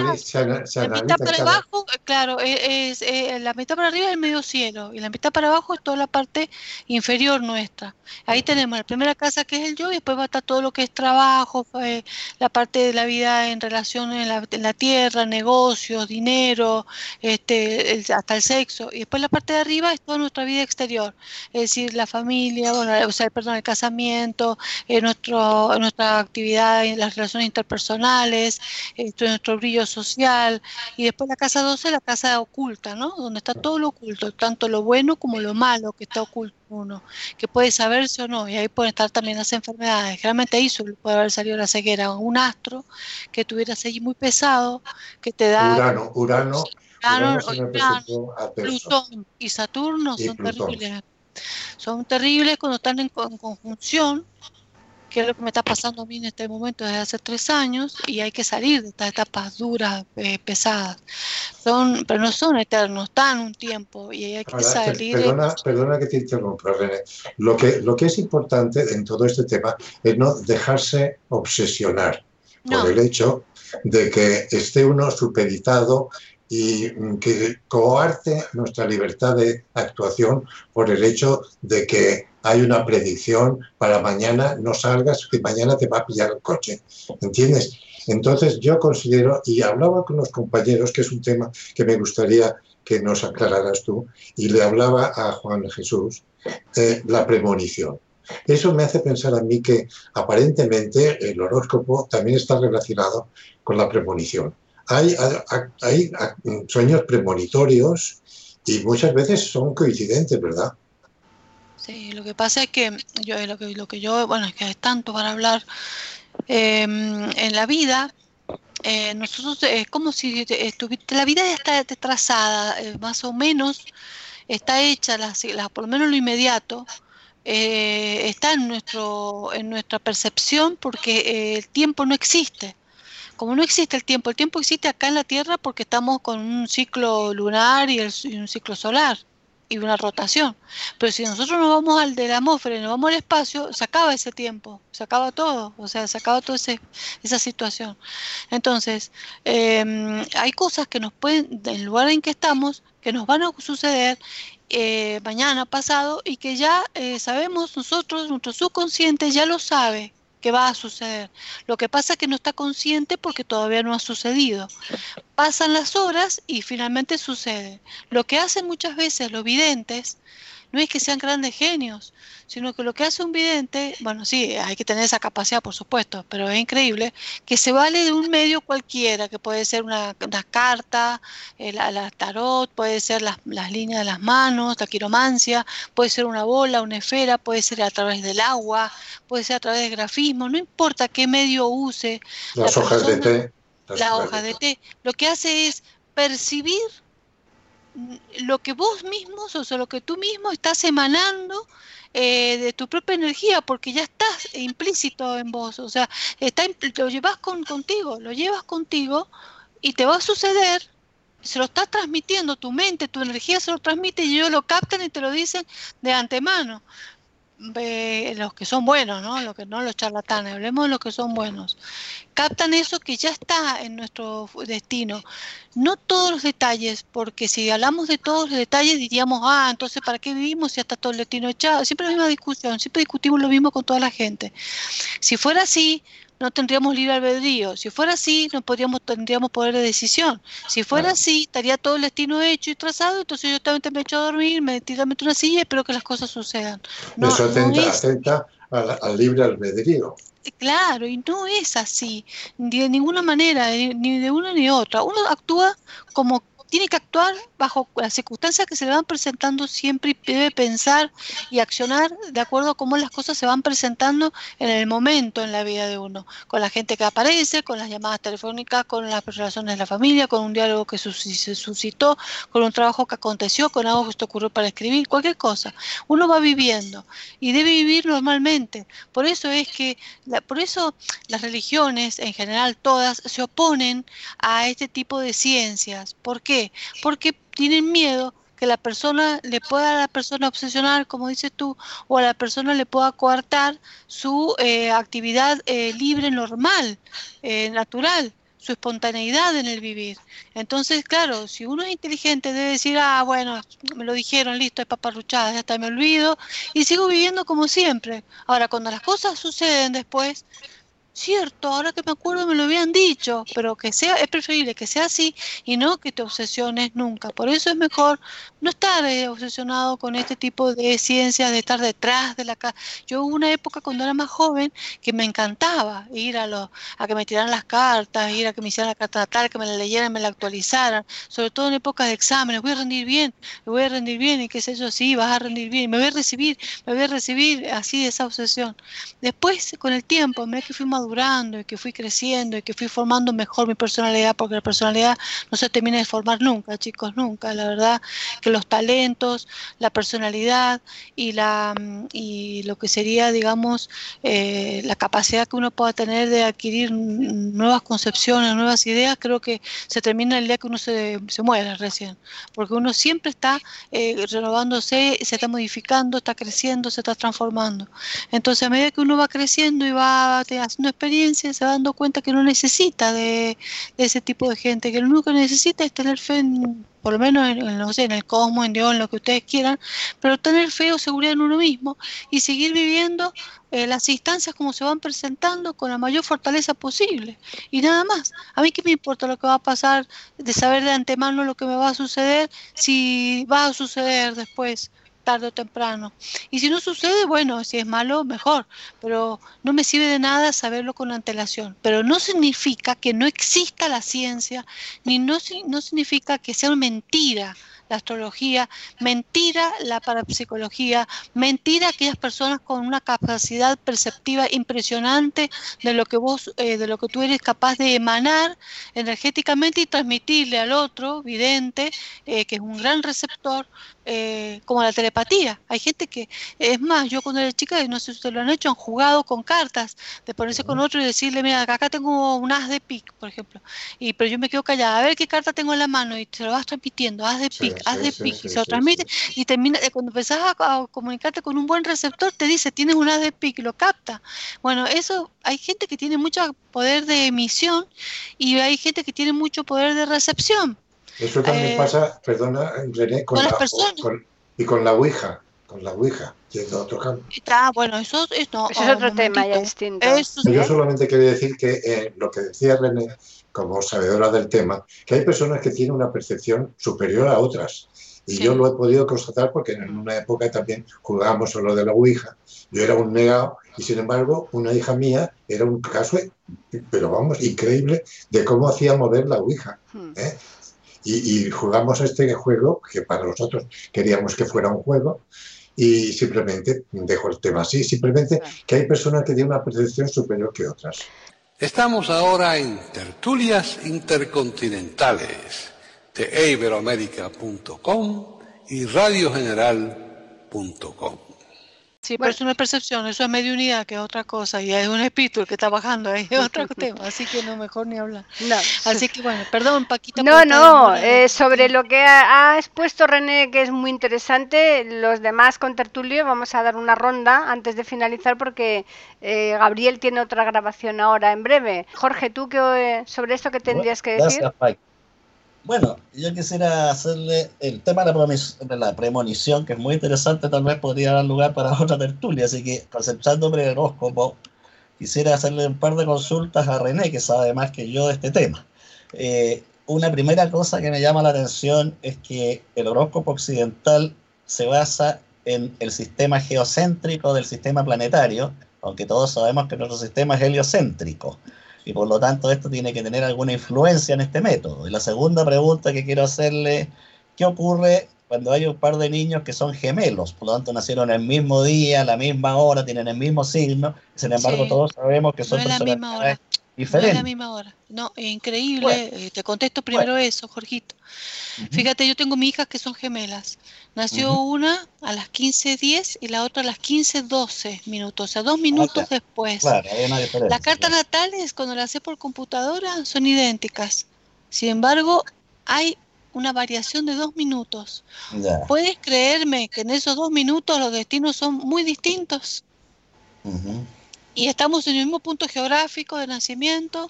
la mitad para abajo, claro, e, es, eh, la mitad para arriba es el medio cielo y la mitad para abajo es toda la parte inferior nuestra. Ahí tenemos la primera casa que es el yo y después va a estar todo lo que es trabajo, eh, la parte de la vida en relación en la, en la tierra, negocios, dinero, este, hasta el sexo. Y después la parte de arriba es toda nuestra vida exterior es decir, la familia, bueno, o sea, perdón, el casamiento, eh, nuestro, nuestra actividad en las relaciones interpersonales, nuestro brillo social, y después la casa 12, la casa oculta, ¿no? Donde está todo lo oculto, tanto lo bueno como lo malo que está oculto uno, que puede saberse o no, y ahí pueden estar también las enfermedades. Generalmente ahí puede haber salido la ceguera, un astro que tuviera allí muy pesado, que te da... Urano, Urano, Urano, Plutón y Saturno son terribles son terribles cuando están en, conjunción, que es lo que me está pasando a mí en este momento desde hace tres años, y hay que salir de estas etapas duras, eh, pesadas. Son, pero no son eternos, están un tiempo y hay que salir. Perdona, perdona que te interrumpa, René. Lo que, lo que es importante en todo este tema es no dejarse obsesionar por el hecho de que esté uno supeditado y que coarte nuestra libertad de actuación por el hecho de que hay una predicción para mañana, no salgas, que mañana te va a pillar el coche, ¿entiendes? Entonces yo considero, y hablaba con los compañeros, que es un tema que me gustaría que nos aclararas tú, y le hablaba a Juan Jesús, eh, la premonición. Eso me hace pensar a mí que aparentemente el horóscopo también está relacionado con la premonición. Hay, hay, sueños premonitorios y muchas veces son coincidentes, ¿verdad? Sí, lo que pasa es que yo lo que, lo que yo, bueno, es que es tanto para hablar em, en la vida, eh, nosotros es como si estuviera, la vida ya está trazada, eh, más o menos está hecha, la, por lo menos lo inmediato, eh, está en, nuestro, en nuestra percepción porque el tiempo no existe. Como no existe el tiempo, el tiempo existe acá en la Tierra porque estamos con un ciclo lunar y, un ciclo solar y una rotación. Pero si nosotros nos vamos al de la atmósfera y nos vamos al espacio, se acaba ese tiempo, se acaba todo, o sea, se acaba toda esa situación. Entonces, em, hay cosas que nos pueden, en el lugar en que estamos, que nos van a suceder eh, mañana, pasado, y que ya eh, sabemos nosotros, nuestro subconsciente ya lo sabe, que va a suceder. Lo que pasa es que no está consciente porque todavía no ha sucedido. Pasan las horas y finalmente sucede. Lo que hacen muchas veces los videntes no es que sean grandes genios, sino que lo que hace un vidente, bueno, sí, hay que tener esa capacidad, por supuesto, pero es increíble, que se vale de un medio cualquiera, que puede ser una, carta, la, tarot, puede ser las, líneas de las manos, la quiromancia, puede ser una bola, una esfera, puede ser a través del agua, puede ser a través de grafismo, no importa qué medio use. Las hojas de té. La hoja de té. Lo que hace es percibir lo que vos mismos, o sea, lo que tú mismo estás emanando eh, de tu propia energía, porque ya estás implícito en vos, o sea, está, lo llevas con, contigo, lo llevas contigo y te va a suceder, se lo estás transmitiendo, tu mente, tu energía se lo transmite y ellos lo captan y te lo dicen de antemano los que son buenos, ¿no? Los que no los charlatanes, hablemos de los que son buenos. Captan eso que ya está en nuestro destino. No todos los detalles, porque si hablamos de todos los detalles diríamos, ah, entonces ¿para qué vivimos si ya está todo el destino echado? Siempre la misma discusión, siempre discutimos lo mismo con toda la gente. Si fuera así, no tendríamos libre albedrío. Si fuera así, no podríamos, tendríamos poder de decisión. Si fuera así, estaría todo el destino hecho y trazado, entonces yo también me echo a dormir, me tiro a una silla y espero que las cosas sucedan. No, Eso atenta, al, libre albedrío. Claro, y no es así, de ninguna manera, ni de una ni otra. Uno actúa como tiene que actuar bajo las circunstancias que se le van presentando siempre y debe pensar y accionar de acuerdo a cómo las cosas se van presentando en el momento en la vida de uno, con la gente que aparece, con las llamadas telefónicas, con las relaciones de la familia, con un diálogo que se suscitó, con un trabajo que aconteció, con algo que se ocurrió para escribir, cualquier cosa. Uno va viviendo y debe vivir normalmente. Por eso es que, por eso las religiones en general todas se oponen a este tipo de ciencias. ¿Por qué? Porque tienen miedo que la persona le pueda a la persona obsesionar, como dices tú, o a la persona le pueda coartar su eh, actividad eh, libre, normal, eh, natural, su espontaneidad en el vivir. Entonces, claro, si uno es inteligente debe decir, ah, bueno, me lo dijeron, listo, es paparruchada, ya está, me olvido, y sigo viviendo como siempre. Ahora, cuando las cosas suceden después, cierto, ahora que me acuerdo me lo habían dicho, pero que sea, es preferible que sea así y no que te obsesiones nunca. Por eso es mejor no estar eh, obsesionado con este tipo de ciencias, de estar detrás de la casa. Yo hubo una época cuando era más joven que me encantaba ir a los, a que me tiraran las cartas, ir a que me hicieran la carta natal, que me la leyeran, me la actualizaran, sobre todo en épocas de exámenes, voy a rendir bien, me voy a rendir bien y qué sé yo, sí, vas a rendir bien, me voy a recibir, me voy a recibir, así esa obsesión. Después, con el tiempo, me que fui y que fui creciendo y que fui formando mejor mi personalidad, porque la personalidad no se termina de formar nunca, chicos, nunca. La verdad que los talentos, la personalidad y, la, y lo que sería, digamos, eh, la capacidad que uno pueda tener de adquirir nuevas concepciones, nuevas ideas, creo que se termina el día que uno se, se muere recién, porque uno siempre está eh, renovándose, se está modificando, está creciendo, se está transformando. Entonces, a medida que uno va creciendo y va haciendo experiencia se va dando cuenta que no necesita de, ese tipo de gente, que lo único que necesita es tener fe en, por lo menos en, no sé, en el cosmos, en Dios, en lo que ustedes quieran, pero tener fe o seguridad en uno mismo y seguir viviendo eh, las instancias como se van presentando con la mayor fortaleza posible. Y nada más. A mí qué me importa lo que va a pasar, de saber de antemano lo que me va a suceder, si va a suceder después tarde o temprano. Y si no sucede, bueno, si es malo, mejor, pero no me sirve de nada saberlo con antelación. Pero no significa que no exista la ciencia, ni no, no significa que sea mentira la astrología, mentira la parapsicología, mentira aquellas personas con una capacidad perceptiva impresionante de lo que vos, eh, de lo que tú eres capaz de emanar energéticamente y transmitirle al otro, vidente, eh, que es un gran receptor, eh, como la telepatía. Hay gente que, es más, yo cuando era chica, no sé si ustedes lo han hecho, han jugado con cartas, de ponerse con otro y decirle, mira, acá tengo un as de pic, por ejemplo, y pero yo me quedo callada, a ver qué carta tengo en la mano y te lo vas transmitiendo, as de pic, as de pic, y se lo transmite y termina, eh, cuando empezás a, comunicarte con un buen receptor, te dice, tienes un as de pic, lo capta. Bueno, eso, hay gente que tiene mucho poder de emisión y hay gente que tiene mucho poder de recepción. Eso también eh, pasa, perdona, René, con, la, y con la Ouija, con la Ouija, yendo otro campo. Está, bueno, eso, es otro tema ya distinto. Yo solamente quería decir que eh, lo que decía René, como sabedora del tema, que hay personas que tienen una percepción superior a otras. Y yo lo he podido constatar porque en una época también jugábamos solo de la Ouija. Yo era un negado y sin embargo una hija mía era un caso, pero vamos, increíble de cómo hacía mover la Ouija. Hmm. ¿eh? Y, jugamos este juego, que para nosotros queríamos que fuera un juego, y simplemente dejo el tema así, simplemente que hay personas que tienen una percepción superior que otras. Estamos ahora en tertulias intercontinentales de iberoamérica.com y radiogeneral.com. Sí, pero eso no es percepción, eso es mediunidad, que es otra cosa, y es un espíritu el que está bajando, ahí es otro tema, así que no, mejor ni hablar. No. Así que bueno, perdón, Paquita. No, no, eh, sobre lo que ha, expuesto René, que es muy interesante, los demás con Tertulio, vamos a dar una ronda antes de finalizar, porque eh, Gabriel tiene otra grabación ahora en breve. Jorge, ¿tú qué, sobre esto qué tendrías que decir? Gracias, bueno, yo quisiera hacerle el tema de la, premonición, que es muy interesante, tal vez podría dar lugar para otra tertulia, así que concentrándome en el horóscopo, quisiera hacerle un par de consultas a René, que sabe más que yo de este tema. Eh, una primera cosa que me llama la atención es que el horóscopo occidental se basa en el sistema geocéntrico del sistema planetario, aunque todos sabemos que nuestro sistema es heliocéntrico y por lo tanto esto tiene que tener alguna influencia en este método. Y la segunda pregunta que quiero hacerle, ¿qué ocurre cuando hay un par de niños que son gemelos? Por lo tanto, nacieron el mismo día, a la misma hora, tienen el mismo signo, sin embargo todos sabemos que son no personas diferentes. No es la misma hora. No, increíble. Eh, te contesto primero eso, Jorgito. Fíjate, yo tengo mis hijas que son gemelas. Nació una a las 15.10 y la otra a las 15.12 minutos, o sea, dos minutos después. Claro, hay una diferencia. Las cartas natales, cuando las hace por computadora, son idénticas. Sin embargo, hay una variación de dos minutos. ¿Puedes creerme que en esos dos minutos los destinos son muy distintos? Y estamos en el mismo punto geográfico de nacimiento,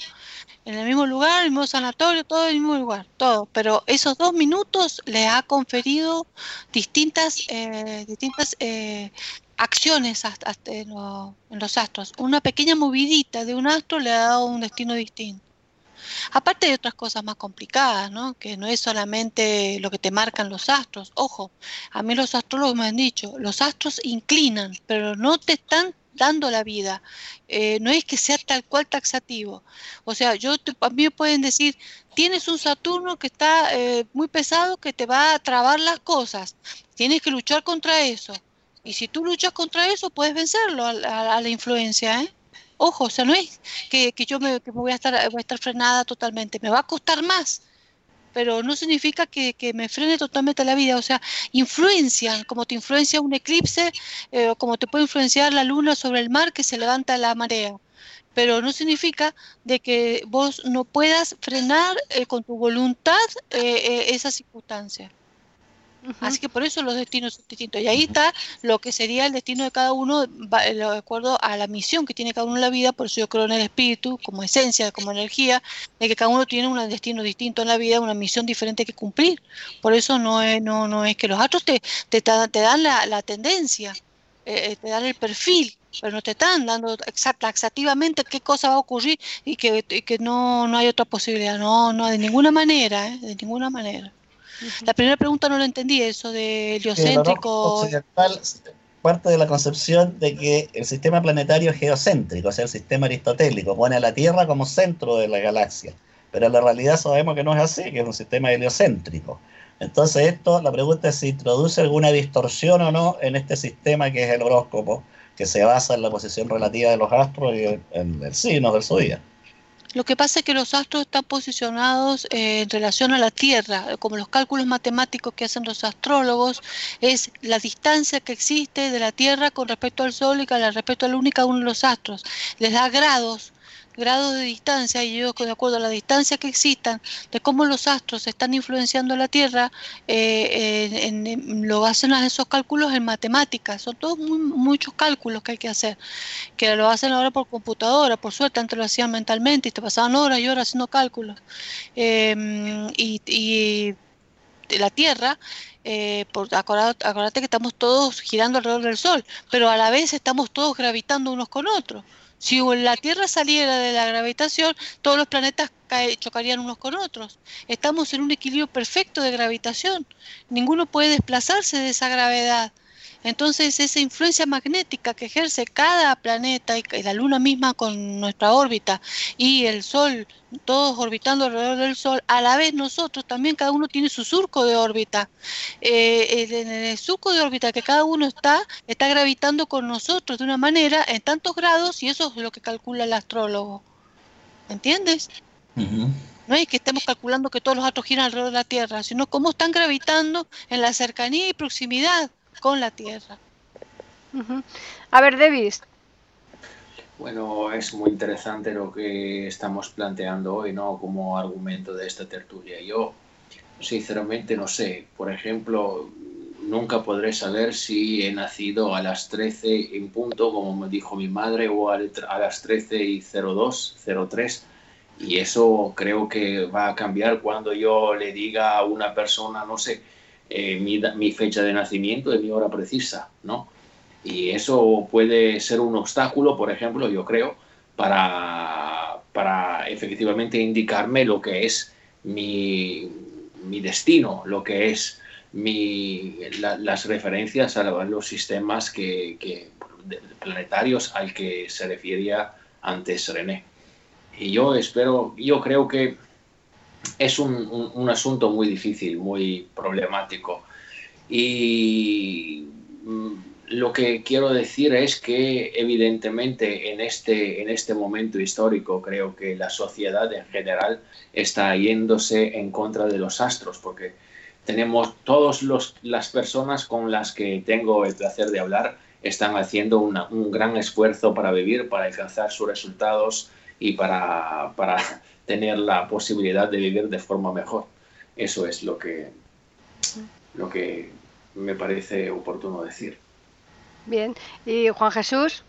en el mismo lugar, el mismo sanatorio, todo en el mismo lugar, todo. Pero esos dos minutos le ha conferido distintas, eh, distintas eh, acciones en, los astros. Una pequeña movidita de un astro le ha dado un destino distinto. Aparte de otras cosas más complicadas, ¿no? que no es solamente lo que te marcan los astros. Ojo, a mí los astrólogos me han dicho, los astros inclinan, pero no te están dando la vida. Eh, no es que sea tal cual taxativo. O sea, yo a mí me pueden decir, tienes un Saturno que está eh, muy pesado que te va a trabar las cosas. Tienes que luchar contra eso. Y si tú luchas contra eso, puedes vencerlo a, la influencia. ¿eh? Ojo, o sea, no es que, yo me, que me voy, a estar, voy a estar frenada totalmente. Me va a costar más pero no significa que, me frene totalmente la vida. O sea, influencian, como te influencia un eclipse, eh, como te puede influenciar la luna sobre el mar que se levanta la marea. Pero no significa de que vos no puedas frenar eh, con tu voluntad eh, esa circunstancia. Así que por eso los destinos son distintos. Y ahí está lo que sería el destino de cada uno de acuerdo a la misión que tiene cada uno en la vida. Por eso yo creo en el espíritu, como esencia, como energía, de que cada uno tiene un destino distinto en la vida, una misión diferente que cumplir. Por eso no es, no, no es que los astros te, te, te dan la, la tendencia, eh, eh, te dan el perfil, pero no te están dando exacta, exactamente qué cosa va a ocurrir y que, que no, no hay otra posibilidad. No, no, de ninguna manera, ¿eh? de ninguna manera. La primera pregunta no lo entendí, eso de heliocéntrico. occidental parte de la concepción de que el sistema planetario es geocéntrico, o sea, el sistema aristotélico, pone a la Tierra como centro de la galaxia. Pero en la realidad sabemos que no es así, que es un sistema heliocéntrico. Entonces, esto, la pregunta es si introduce alguna distorsión o no en este sistema que es el horóscopo, que se basa en la posición relativa de los astros y en el signo del zodiaco. Lo que pasa es que los astros están posicionados eh, en relación a la Tierra, como los cálculos matemáticos que hacen los astrólogos, es la distancia que existe de la Tierra con respecto al Sol y con respecto al único uno de los astros. Les da grados grados de distancia, y yo de acuerdo a la distancia que existan, de cómo los astros están influenciando la Tierra, eh, en, lo hacen esos cálculos en matemáticas, son todos muchos cálculos que hay que hacer, que lo hacen ahora por computadora, por suerte antes lo hacían mentalmente y te pasaban horas y horas haciendo cálculos. Em, y, la Tierra eh, por, acordate, que estamos todos girando alrededor del Sol, pero a la vez estamos todos gravitando unos con otros. Si la Tierra saliera de la gravitación, todos los planetas chocarían unos con otros. Estamos en un equilibrio perfecto de gravitación. Ninguno puede desplazarse de esa gravedad. Entonces esa influencia magnética que ejerce cada planeta y la Luna misma con nuestra órbita y el Sol, todos orbitando alrededor del Sol, a la vez nosotros también cada uno tiene su surco de órbita. Eh, en el surco de órbita que cada uno está, está gravitando con nosotros de una manera en tantos grados y eso es lo que calcula el astrólogo. ¿Entiendes? No es que estemos calculando que todos los astros giran alrededor de la Tierra, sino cómo están gravitando en la cercanía y proximidad con la tierra. A ver, Davis. Bueno, es muy interesante lo que estamos planteando hoy, ¿no? Como argumento de esta tertulia. Yo, sinceramente, no sé. Por ejemplo, nunca podré saber si he nacido a las 13 en punto, como me dijo mi madre, o a las 13 y 02, 03. Y eso creo que va a cambiar cuando yo le diga a una persona, no sé, eh, mi, fecha de nacimiento de mi hora precisa, ¿no? Y eso puede ser un obstáculo, por ejemplo, yo creo, para, para efectivamente indicarme lo que es mi, destino, lo que es mi, las referencias a los sistemas que, planetarios al que se refería antes René. Y yo espero, yo creo que es un, asunto muy difícil, muy problemático. Y mm, lo que quiero decir es que evidentemente en este, en este momento histórico creo que la sociedad en general está yéndose en contra de los astros, porque tenemos todas las personas con las que tengo el placer de hablar están haciendo un gran esfuerzo para vivir, para alcanzar sus resultados y para, para tener la posibilidad de vivir de forma mejor. Eso es lo que, lo que me parece oportuno decir. Bien, ¿y Juan Jesús?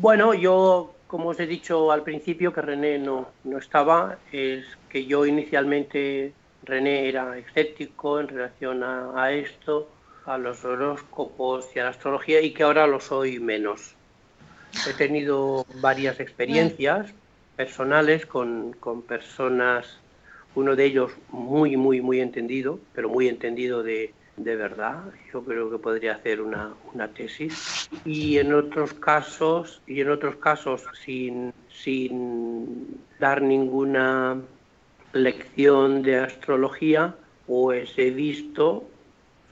Bueno, yo, como os he dicho al principio, que René no, no estaba, es que yo inicialmente, René era escéptico en relación a, a esto, a los horóscopos y a la astrología, y que ahora lo soy menos. He tenido varias experiencias, personales con, con, personas, uno de ellos muy, muy, muy entendido, pero muy entendido de, de verdad. Yo creo que podría hacer una, una, tesis. Y en otros casos, y en otros casos sin, sin dar ninguna lección de astrología, pues he visto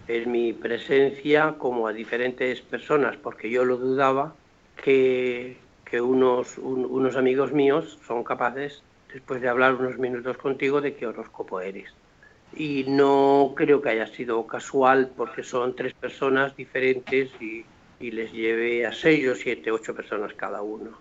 en mi presencia como a diferentes personas, porque yo lo dudaba, que que unos, unos amigos míos son capaces, después de hablar unos minutos contigo, de qué horóscopo eres. Y no creo que haya sido casual porque son tres personas diferentes y, y les lleve a seis o siete, ocho personas cada uno.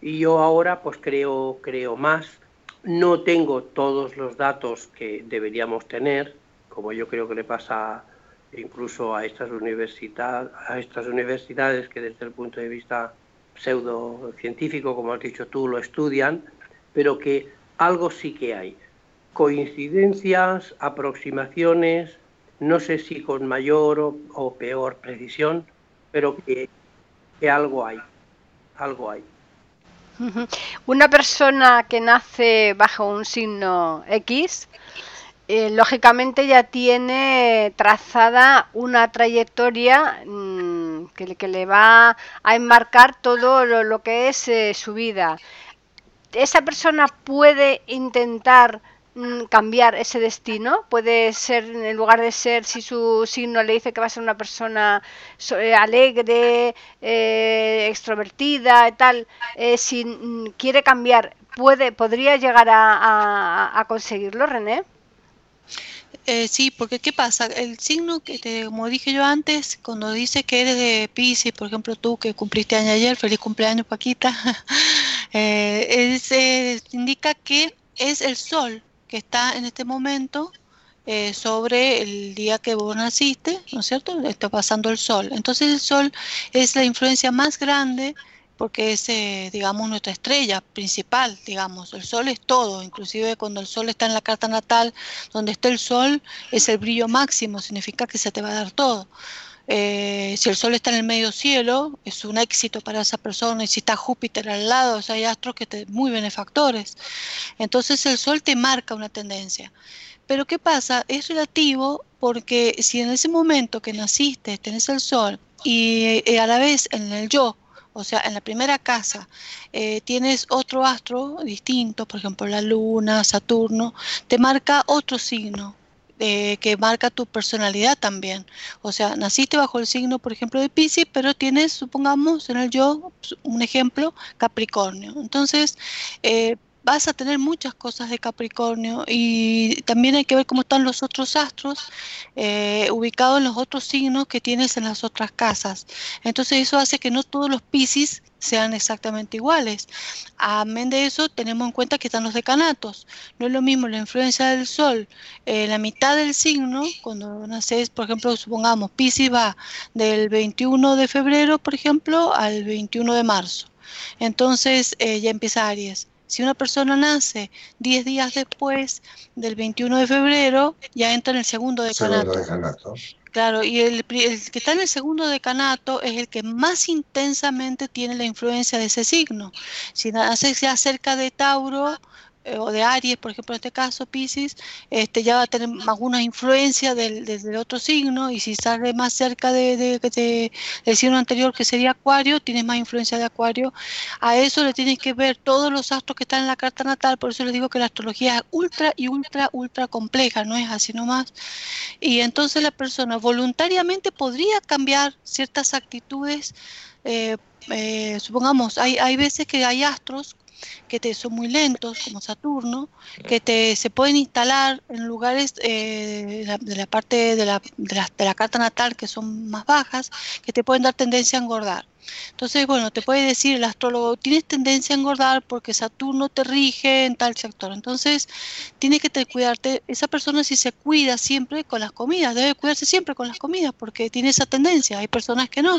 Y yo ahora pues creo, creo más. No tengo todos los datos que deberíamos tener, como yo creo que le pasa incluso a estas, universidad, a estas universidades que desde el punto de vista pseudocientífico, como has dicho tú, lo estudian, pero que algo sí que hay. Coincidencias, aproximaciones, no sé si con mayor o, peor precisión, pero que, que algo hay, algo hay. Una persona que nace bajo un signo X, eh, lógicamente ya tiene trazada una trayectoria mm, que, le va a enmarcar todo lo, que es eh, su vida. Esa persona puede intentar mm, cambiar ese destino. Puede ser, en lugar de ser, si su signo le dice que va a ser una persona eh, alegre, extrovertida y tal, si mm, quiere cambiar, puede, podría llegar a conseguirlo, René. Eh, sí, porque ¿qué pasa? El signo que, te, como dije yo antes, cuando dice que eres de Pisces, por ejemplo tú que cumpliste año ayer, feliz cumpleaños Paquita, eh, eh, indica que es el sol que está en este momento sobre el día que vos naciste, ¿no es cierto? Está pasando el sol. Entonces el sol es la influencia más grande porque es, eh, digamos, nuestra estrella principal, digamos. El sol es todo, inclusive cuando el sol está en la carta natal, donde está el sol, es el brillo máximo, significa que se te va a dar todo. Eh, si el sol está en el medio cielo, es un éxito para esa persona, y si está Júpiter al lado, o sea, hay astros que te, muy benefactores. Entonces el sol te marca una tendencia. Pero ¿qué pasa? Es relativo porque si en ese momento que naciste tenés el sol y eh, a la vez en el yo o sea, en la primera casa eh, tienes otro astro distinto, por ejemplo la luna, Saturno, te marca otro signo. Eh, que marca tu personalidad también. O sea, naciste bajo el signo, por ejemplo, de Pisces, pero tienes, supongamos, en el yo, un ejemplo, Capricornio. Entonces, eh, vas a tener muchas cosas de Capricornio y también hay que ver cómo están los otros astros eh, ubicados en los otros signos que tienes en las otras casas. Entonces eso hace que no todos los Pisces sean exactamente iguales. Amén de eso, tenemos en cuenta que están los decanatos. No es lo mismo la influencia del Sol en la mitad del signo, cuando naces, por ejemplo, supongamos, Pisces va del 21 de febrero, por ejemplo, al 21 de marzo. Entonces eh, ya empieza Aries. Si una persona nace 10 días después del 21 de febrero, ya entra en el segundo decanato. Claro, y el, el, que está en el segundo decanato es el que más intensamente tiene la influencia de ese signo. Si nace ya cerca de Tauro, eh, o de Aries, por ejemplo, en este caso, Pisces, este, ya va a tener alguna influencia del, del, otro signo, y si sale más cerca de, de, del signo anterior, que sería Acuario, tienes más influencia de Acuario. A eso le tienes que ver todos los astros que están en la carta natal, por eso les digo que la astrología es ultra y ultra, ultra compleja, no es así nomás. Y entonces la persona voluntariamente podría cambiar ciertas actitudes. Eh, eh, supongamos, hay, hay veces que hay astros que te son muy lentos, como Saturno, que te se pueden instalar en lugares eh, de, la, parte de la, de, la, de la carta natal que son más bajas, que te pueden dar tendencia a engordar. Entonces, bueno, te puede decir el astrólogo, tienes tendencia a engordar porque Saturno te rige en tal sector. Entonces, tiene que te cuidarte. Esa persona si se cuida siempre con las comidas, debe cuidarse siempre con las comidas porque tiene esa tendencia. Hay personas que no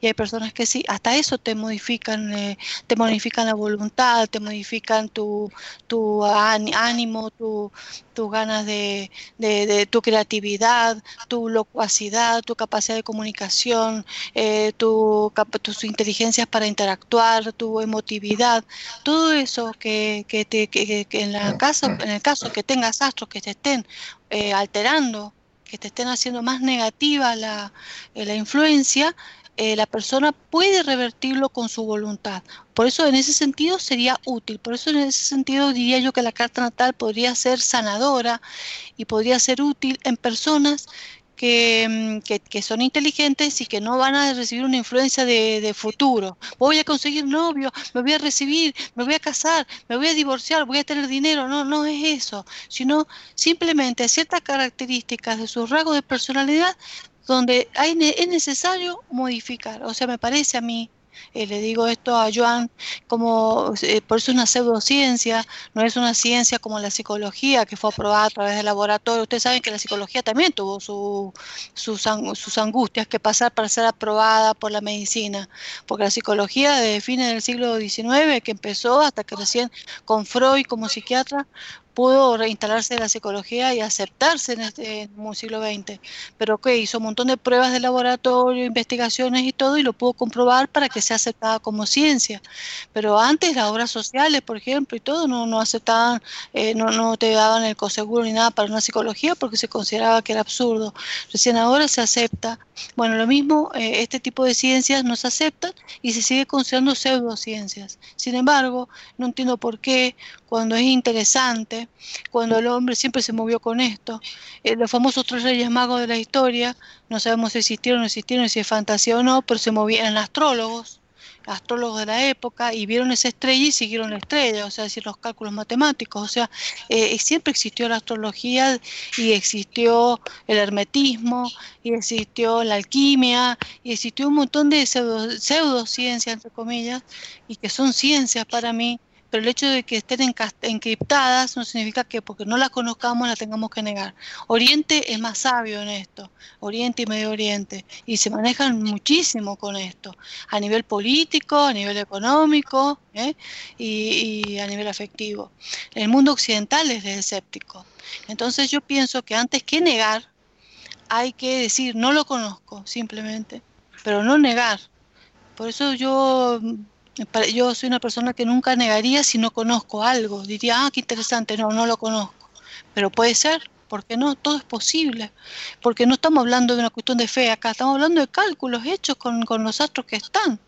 y hay personas que sí. Hasta eso te modifican, eh, te modifican la voluntad, te modifican tu, tu ánimo, tu, tus ganas de, de, tu creatividad, tu locuacidad, tu capacidad de comunicación, eh, tu, tus inteligencias para interactuar, tu emotividad, todo eso que, que, te, que, en, la caso, en el caso que tengas astros que te estén eh, alterando, que te estén haciendo más negativa la, eh, la influencia, eh, la persona puede revertirlo con su voluntad. Por eso en ese sentido sería útil. Por eso en ese sentido diría yo que la carta natal podría ser sanadora y podría ser útil en personas que, mm, son inteligentes y que no van a recibir una influencia de, futuro. Voy a conseguir novio, me voy a recibir, me voy a casar, me voy a divorciar, voy a tener dinero. No, no es eso, sino simplemente ciertas características de su rasgo de personalidad donde hay, es necesario modificar. O sea, me parece a mí, eh, le digo esto a Joan, como eh, por eso es una pseudociencia, no es una ciencia como la psicología que fue aprobada a través del laboratorio. Ustedes saben que la psicología también tuvo sus, sus angustias que pasar para ser aprobada por la medicina, porque la psicología desde fines del siglo XIX, que empezó hasta que recién con Freud como psiquiatra, pudo reinstalarse la psicología y aceptarse en este en siglo XX, pero que hizo un montón de pruebas de laboratorio, investigaciones y todo, y lo pudo comprobar para que sea aceptada como ciencia. Pero antes las obras sociales, por ejemplo, y todo, no, no aceptaban, eh, no, no te daban el coseguro ni nada para una psicología porque se consideraba que era absurdo. Recién ahora se acepta. Bueno, lo mismo, eh, este tipo de ciencias no se aceptan y se sigue considerando pseudociencias. Sin embargo, no entiendo por qué cuando es interesante, cuando el hombre siempre se movió con esto. Eh, los famosos tres reyes magos de la historia, no sabemos si existieron o no existieron, si es fantasía o no, pero se movían astrólogos, astrólogos de la época, y vieron esa estrella y siguieron la estrella, o sea, decir, los cálculos matemáticos. O sea, eh, siempre existió la astrología y existió el hermetismo, y existió la alquimia, y existió un montón de pseudo, pseudociencias, entre comillas, y que son ciencias para mí pero el hecho de que estén encriptadas no significa que porque no las conozcamos las tengamos que negar. Oriente es más sabio en esto, Oriente y Medio Oriente, y se manejan muchísimo con esto, a nivel político, a nivel económico ¿eh? y, a nivel afectivo. El mundo occidental es escéptico. Entonces yo pienso que antes que negar, hay que decir, no lo conozco, simplemente, pero no negar. Por eso yo yo soy una persona que nunca negaría si no conozco algo. Diría, ah, qué interesante, no, no lo conozco. Pero puede ser, ¿por qué no? Todo es posible. Porque no estamos hablando de una cuestión de fe acá, estamos hablando de cálculos hechos con, los astros que están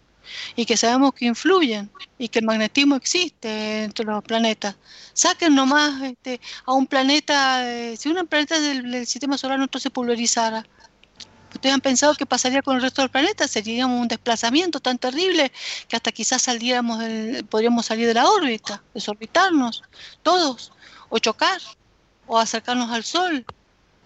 y que sabemos que influyen y que el magnetismo existe entre los planetas. Saquen nomás este, a un planeta, eh, si un planeta del, del sistema solar no se pulverizara, ¿Ustedes han pensado qué pasaría con el resto del planeta? Sería un desplazamiento tan terrible que hasta quizás saliéramos podríamos salir de la órbita, desorbitarnos, todos, o chocar, o acercarnos al Sol.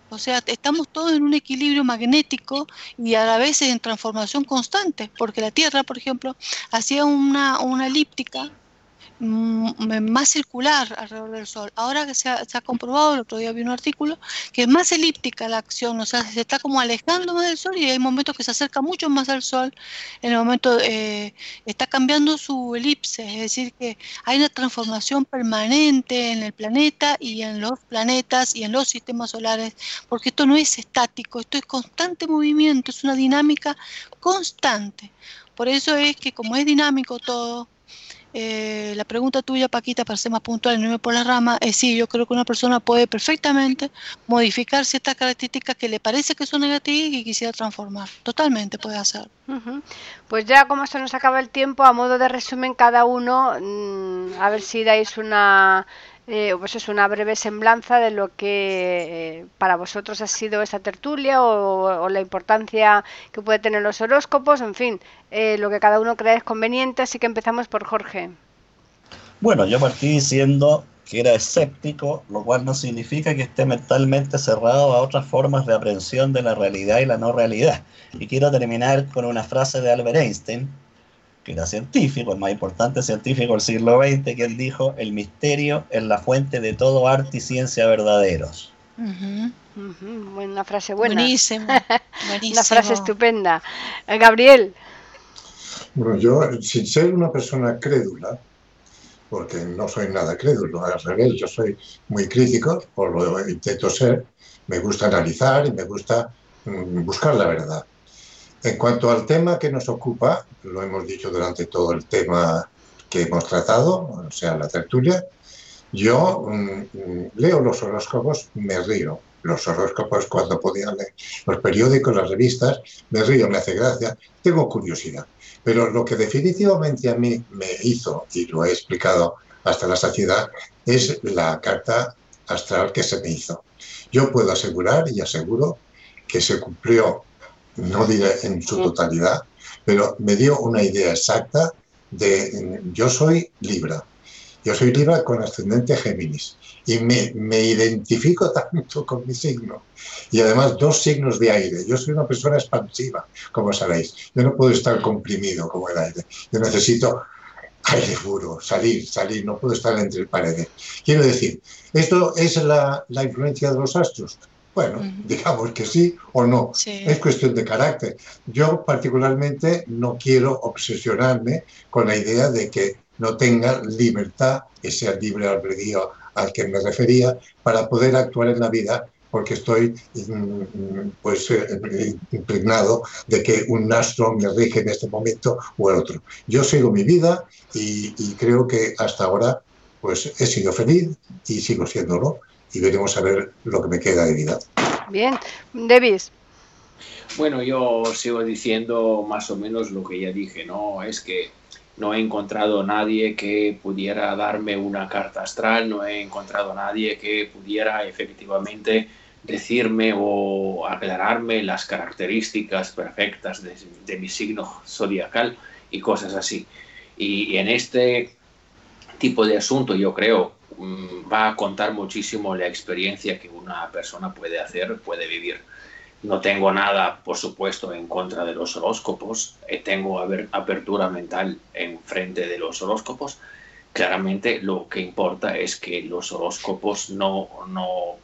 O sea, estamos todos en un equilibrio magnético y a la vez en transformación constante, porque la Tierra, por ejemplo, hacía una, una elíptica más circular alrededor del Sol. Ahora que se ha, comprobado, el otro día vi un artículo, que es más elíptica la acción, o sea, se está como alejando más del Sol y hay momentos que se acerca mucho más al Sol, en el momento eh, está cambiando su elipse, es decir, que hay una transformación permanente en el planeta y en los planetas y en los sistemas solares, porque esto no es estático, esto es constante movimiento, es una dinámica constante. Por eso es que como es dinámico todo, eh, la pregunta tuya, Paquita, para ser más puntual y no irme por la rama, es sí, yo creo que una persona puede perfectamente modificar ciertas características que le parece que son negativas y quisiera transformar. Totalmente puede hacer. Pues ya como se nos acaba el tiempo, a modo de resumen, cada uno, mm, a ver si dais una eh, pues es una breve semblanza de lo que eh, para vosotros ha sido esta tertulia o, la importancia que puede tener los horóscopos, en fin, eh, lo que cada uno cree es conveniente, así que empezamos por Jorge. Bueno, yo partí diciendo que era escéptico, lo cual no significa que esté mentalmente cerrado a otras formas de aprehensión de la realidad y la no realidad. Y quiero terminar con una frase de Albert Einstein, era científico, el más importante científico del siglo XX, que él dijo, el misterio es la fuente de todo arte y ciencia verdaderos. Una frase buena. Buenísimo. una frase estupenda. Eh, Gabriel. Bueno, yo, sin ser una persona crédula, porque no soy nada crédulo, al revés, yo soy muy crítico, por lo intento ser, me gusta analizar y me gusta mm, buscar la verdad. En cuanto al tema que nos ocupa, lo hemos dicho durante todo el tema que hemos tratado, o sea, la tertulia, yo mm, leo los horóscopos, me río. Los horóscopos cuando podía leer los periódicos, las revistas, me río, me hace gracia, tengo curiosidad. Pero lo que definitivamente a mí me hizo, y lo he explicado hasta la saciedad, es la carta astral que se me hizo. Yo puedo asegurar y aseguro que se cumplió no diré en su totalidad, pero me dio una idea exacta de yo soy Libra Yo soy Libra con ascendente Géminis y me, me, identifico tanto con mi signo. Y además dos signos de aire. Yo soy una persona expansiva, como sabéis. Yo no puedo estar comprimido como el aire. Yo necesito aire puro, salir, salir, no puedo estar entre paredes. Quiero decir, ¿esto es la, la influencia de los astros? Bueno, digamos que sí o no. Es cuestión de carácter. Yo particularmente no quiero obsesionarme con la idea de que no tenga libertad, ese libre albedrío al que me refería, para poder actuar en la vida, porque estoy mm, pues eh, impregnado de que un astro me rige en este momento o el otro. Yo sigo mi vida y, creo que hasta ahora pues he sido feliz y sigo siéndolo y veremos a ver lo que me queda de vida. Bien, Davis. Bueno, yo sigo diciendo más o menos lo que ya dije, ¿no? Es que no he encontrado nadie que pudiera darme una carta astral, no he encontrado nadie que pudiera efectivamente decirme o aclararme las características perfectas de, mi signo zodiacal y cosas así. Y, en este tipo de asunto yo creo va a contar muchísimo la experiencia que una persona puede hacer, puede vivir. No tengo nada, por supuesto, en contra de los horóscopos. Eh, tengo apertura mental en frente de los horóscopos. Claramente lo que importa es que los horóscopos no, no,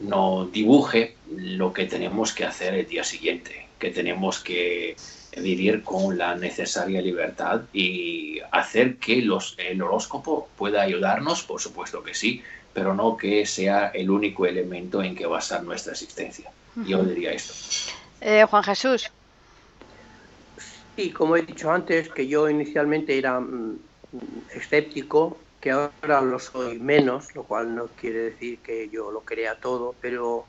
no dibuje lo que tenemos que hacer el día siguiente, que tenemos que vivir con la necesaria libertad y hacer que los, el horóscopo pueda ayudarnos, por supuesto que sí, pero no que sea el único elemento en que basar nuestra existencia. Yo diría esto. Eh, Juan Jesús. Sí, como he dicho antes, que yo inicialmente era mm, escéptico, que ahora lo soy menos, lo cual no quiere decir que yo lo crea todo, pero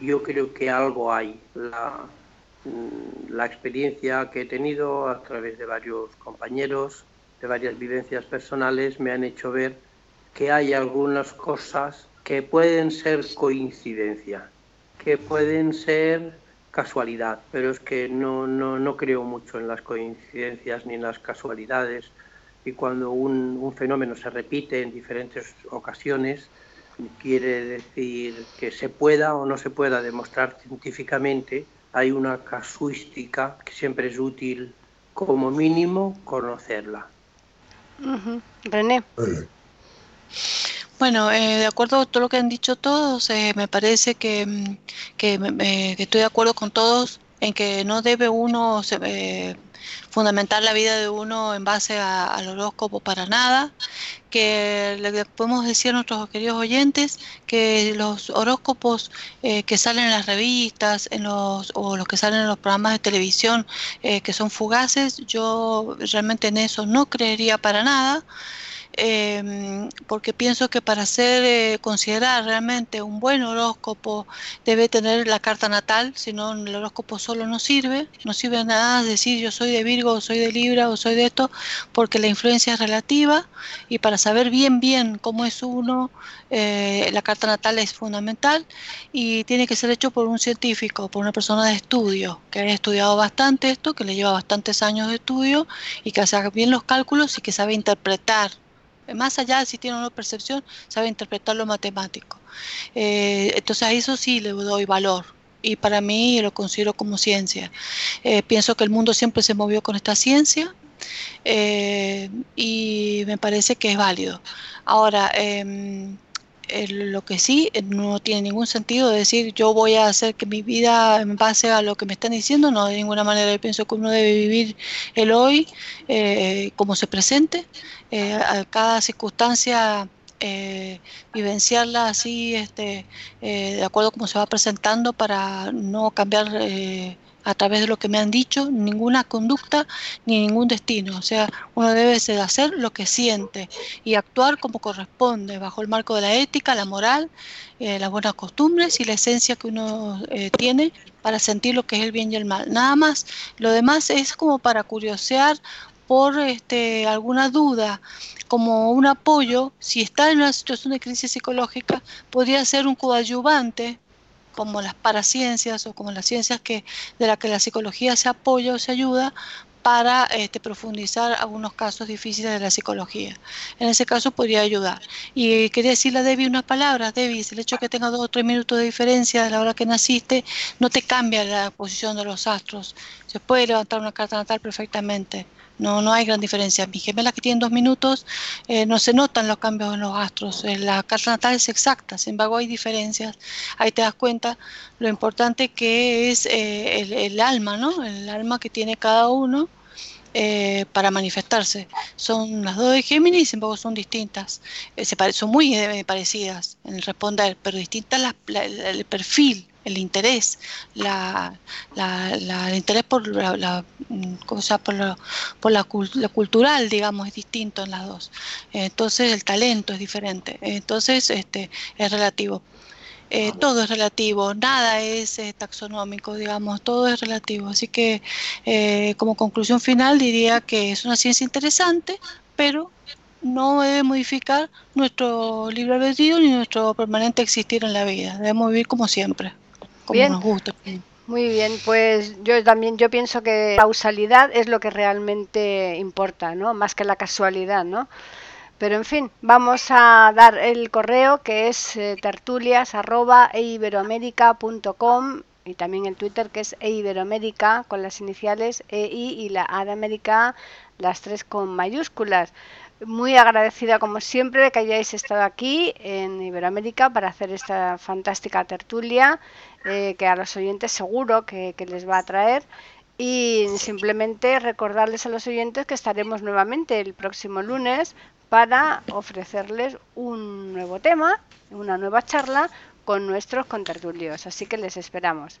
yo creo que algo hay. La, la experiencia que he tenido a través de varios compañeros, de varias vivencias personales, me han hecho ver que hay algunas cosas que pueden ser coincidencia, que pueden ser casualidad, pero es que no, no, no creo mucho en las coincidencias ni en las casualidades. Y cuando un, un, fenómeno se repite en diferentes ocasiones, quiere decir que se pueda o no se pueda demostrar científicamente, hay una casuística que siempre es útil como mínimo conocerla. René. Bueno, eh, de acuerdo a todo lo que han dicho todos, eh, me parece que, mm, que, estoy de acuerdo con todos en que no debe uno eh, fundamentar la vida de uno en base al horóscopo para nada, que le podemos decir a nuestros queridos oyentes que los horóscopos que salen en las revistas en los, o los que salen en los programas de televisión que son fugaces, yo realmente en eso no creería para nada. Em, porque pienso que para ser eh, considerar realmente un buen horóscopo debe tener la carta natal, si no el horóscopo solo no sirve, no sirve nada decir yo soy de Virgo o soy de Libra o soy de esto, porque la influencia es relativa y para saber bien bien cómo es uno, eh, la carta natal es fundamental y tiene que ser hecho por un científico, por una persona de estudio, que haya estudiado bastante esto, que le lleva bastantes años de estudio y que haga bien los cálculos y que sabe interpretar más allá de si tiene una percepción, sabe interpretar lo matemático. Eh, entonces a eso sí le doy valor y para mí lo considero como ciencia. Eh, pienso que el mundo siempre se movió con esta ciencia eh, y me parece que es válido. Ahora, em, lo que sí no tiene ningún sentido decir yo voy a hacer que mi vida en base a lo que me están diciendo, no de ninguna manera. Yo pienso que uno debe vivir el hoy como se presente eh, a cada circunstancia eh, vivenciarla así, este, eh, de acuerdo a cómo se va presentando para no cambiar a través de lo que me han dicho ninguna conducta ni ningún destino. O sea, uno debe hacer lo que siente y actuar como corresponde, bajo el marco de la ética, la moral, las buenas costumbres y la esencia que uno tiene para sentir lo que es el bien y el mal. Nada más, lo demás es como para curiosear por este, alguna duda, como un apoyo, si está en una situación de crisis psicológica, podría ser un coadyuvante, como las paraciencias o como las ciencias que, de las que la psicología se apoya o se ayuda, para este, profundizar algunos casos difíciles de la psicología. En ese caso podría ayudar. Y quería decirle a Debbie unas palabras. Debbie, el hecho de que tenga dos o tres minutos de diferencia de la hora que naciste no te cambia la posición de los astros. Se puede levantar una carta natal perfectamente. No, no hay gran diferencia. Mis gemelas que tienen dos minutos eh, no se notan los cambios en los astros. Eh, la carta natal es exacta, sin embargo hay diferencias. Ahí te das cuenta lo importante que es eh, el, alma, ¿no? El alma que tiene cada uno para manifestarse. Son las dos de Géminis, sin embargo son distintas. se son muy parecidas en responder, pero distintas el perfil el interés, la, la, el interés por la, cosa, por, la, por la, cultural, digamos, es distinto en las dos. Entonces el talento es diferente. Entonces este es relativo. Eh, todo es relativo, nada es eh, taxonómico, digamos, todo es relativo. Así que eh, como conclusión final diría que es una ciencia interesante, pero no debe modificar nuestro libre albedrío ni nuestro permanente existir en la vida. Debemos vivir como siempre bien. Muy bien, pues yo también yo pienso que la causalidad es lo que realmente importa, ¿no? Más que la casualidad, ¿no? Pero en fin, vamos a dar el correo que es eh, tertulias@eiberoamerica.com y también el Twitter que es eiberoamerica con las iniciales EI y la A de América, las tres con mayúsculas muy agradecida como siempre de que hayáis estado aquí en Iberoamérica para hacer esta fantástica tertulia eh, que a los oyentes seguro que, les va a traer y simplemente recordarles a los oyentes que estaremos nuevamente el próximo lunes para ofrecerles un nuevo tema, una nueva charla con nuestros contertulios. Así que les esperamos.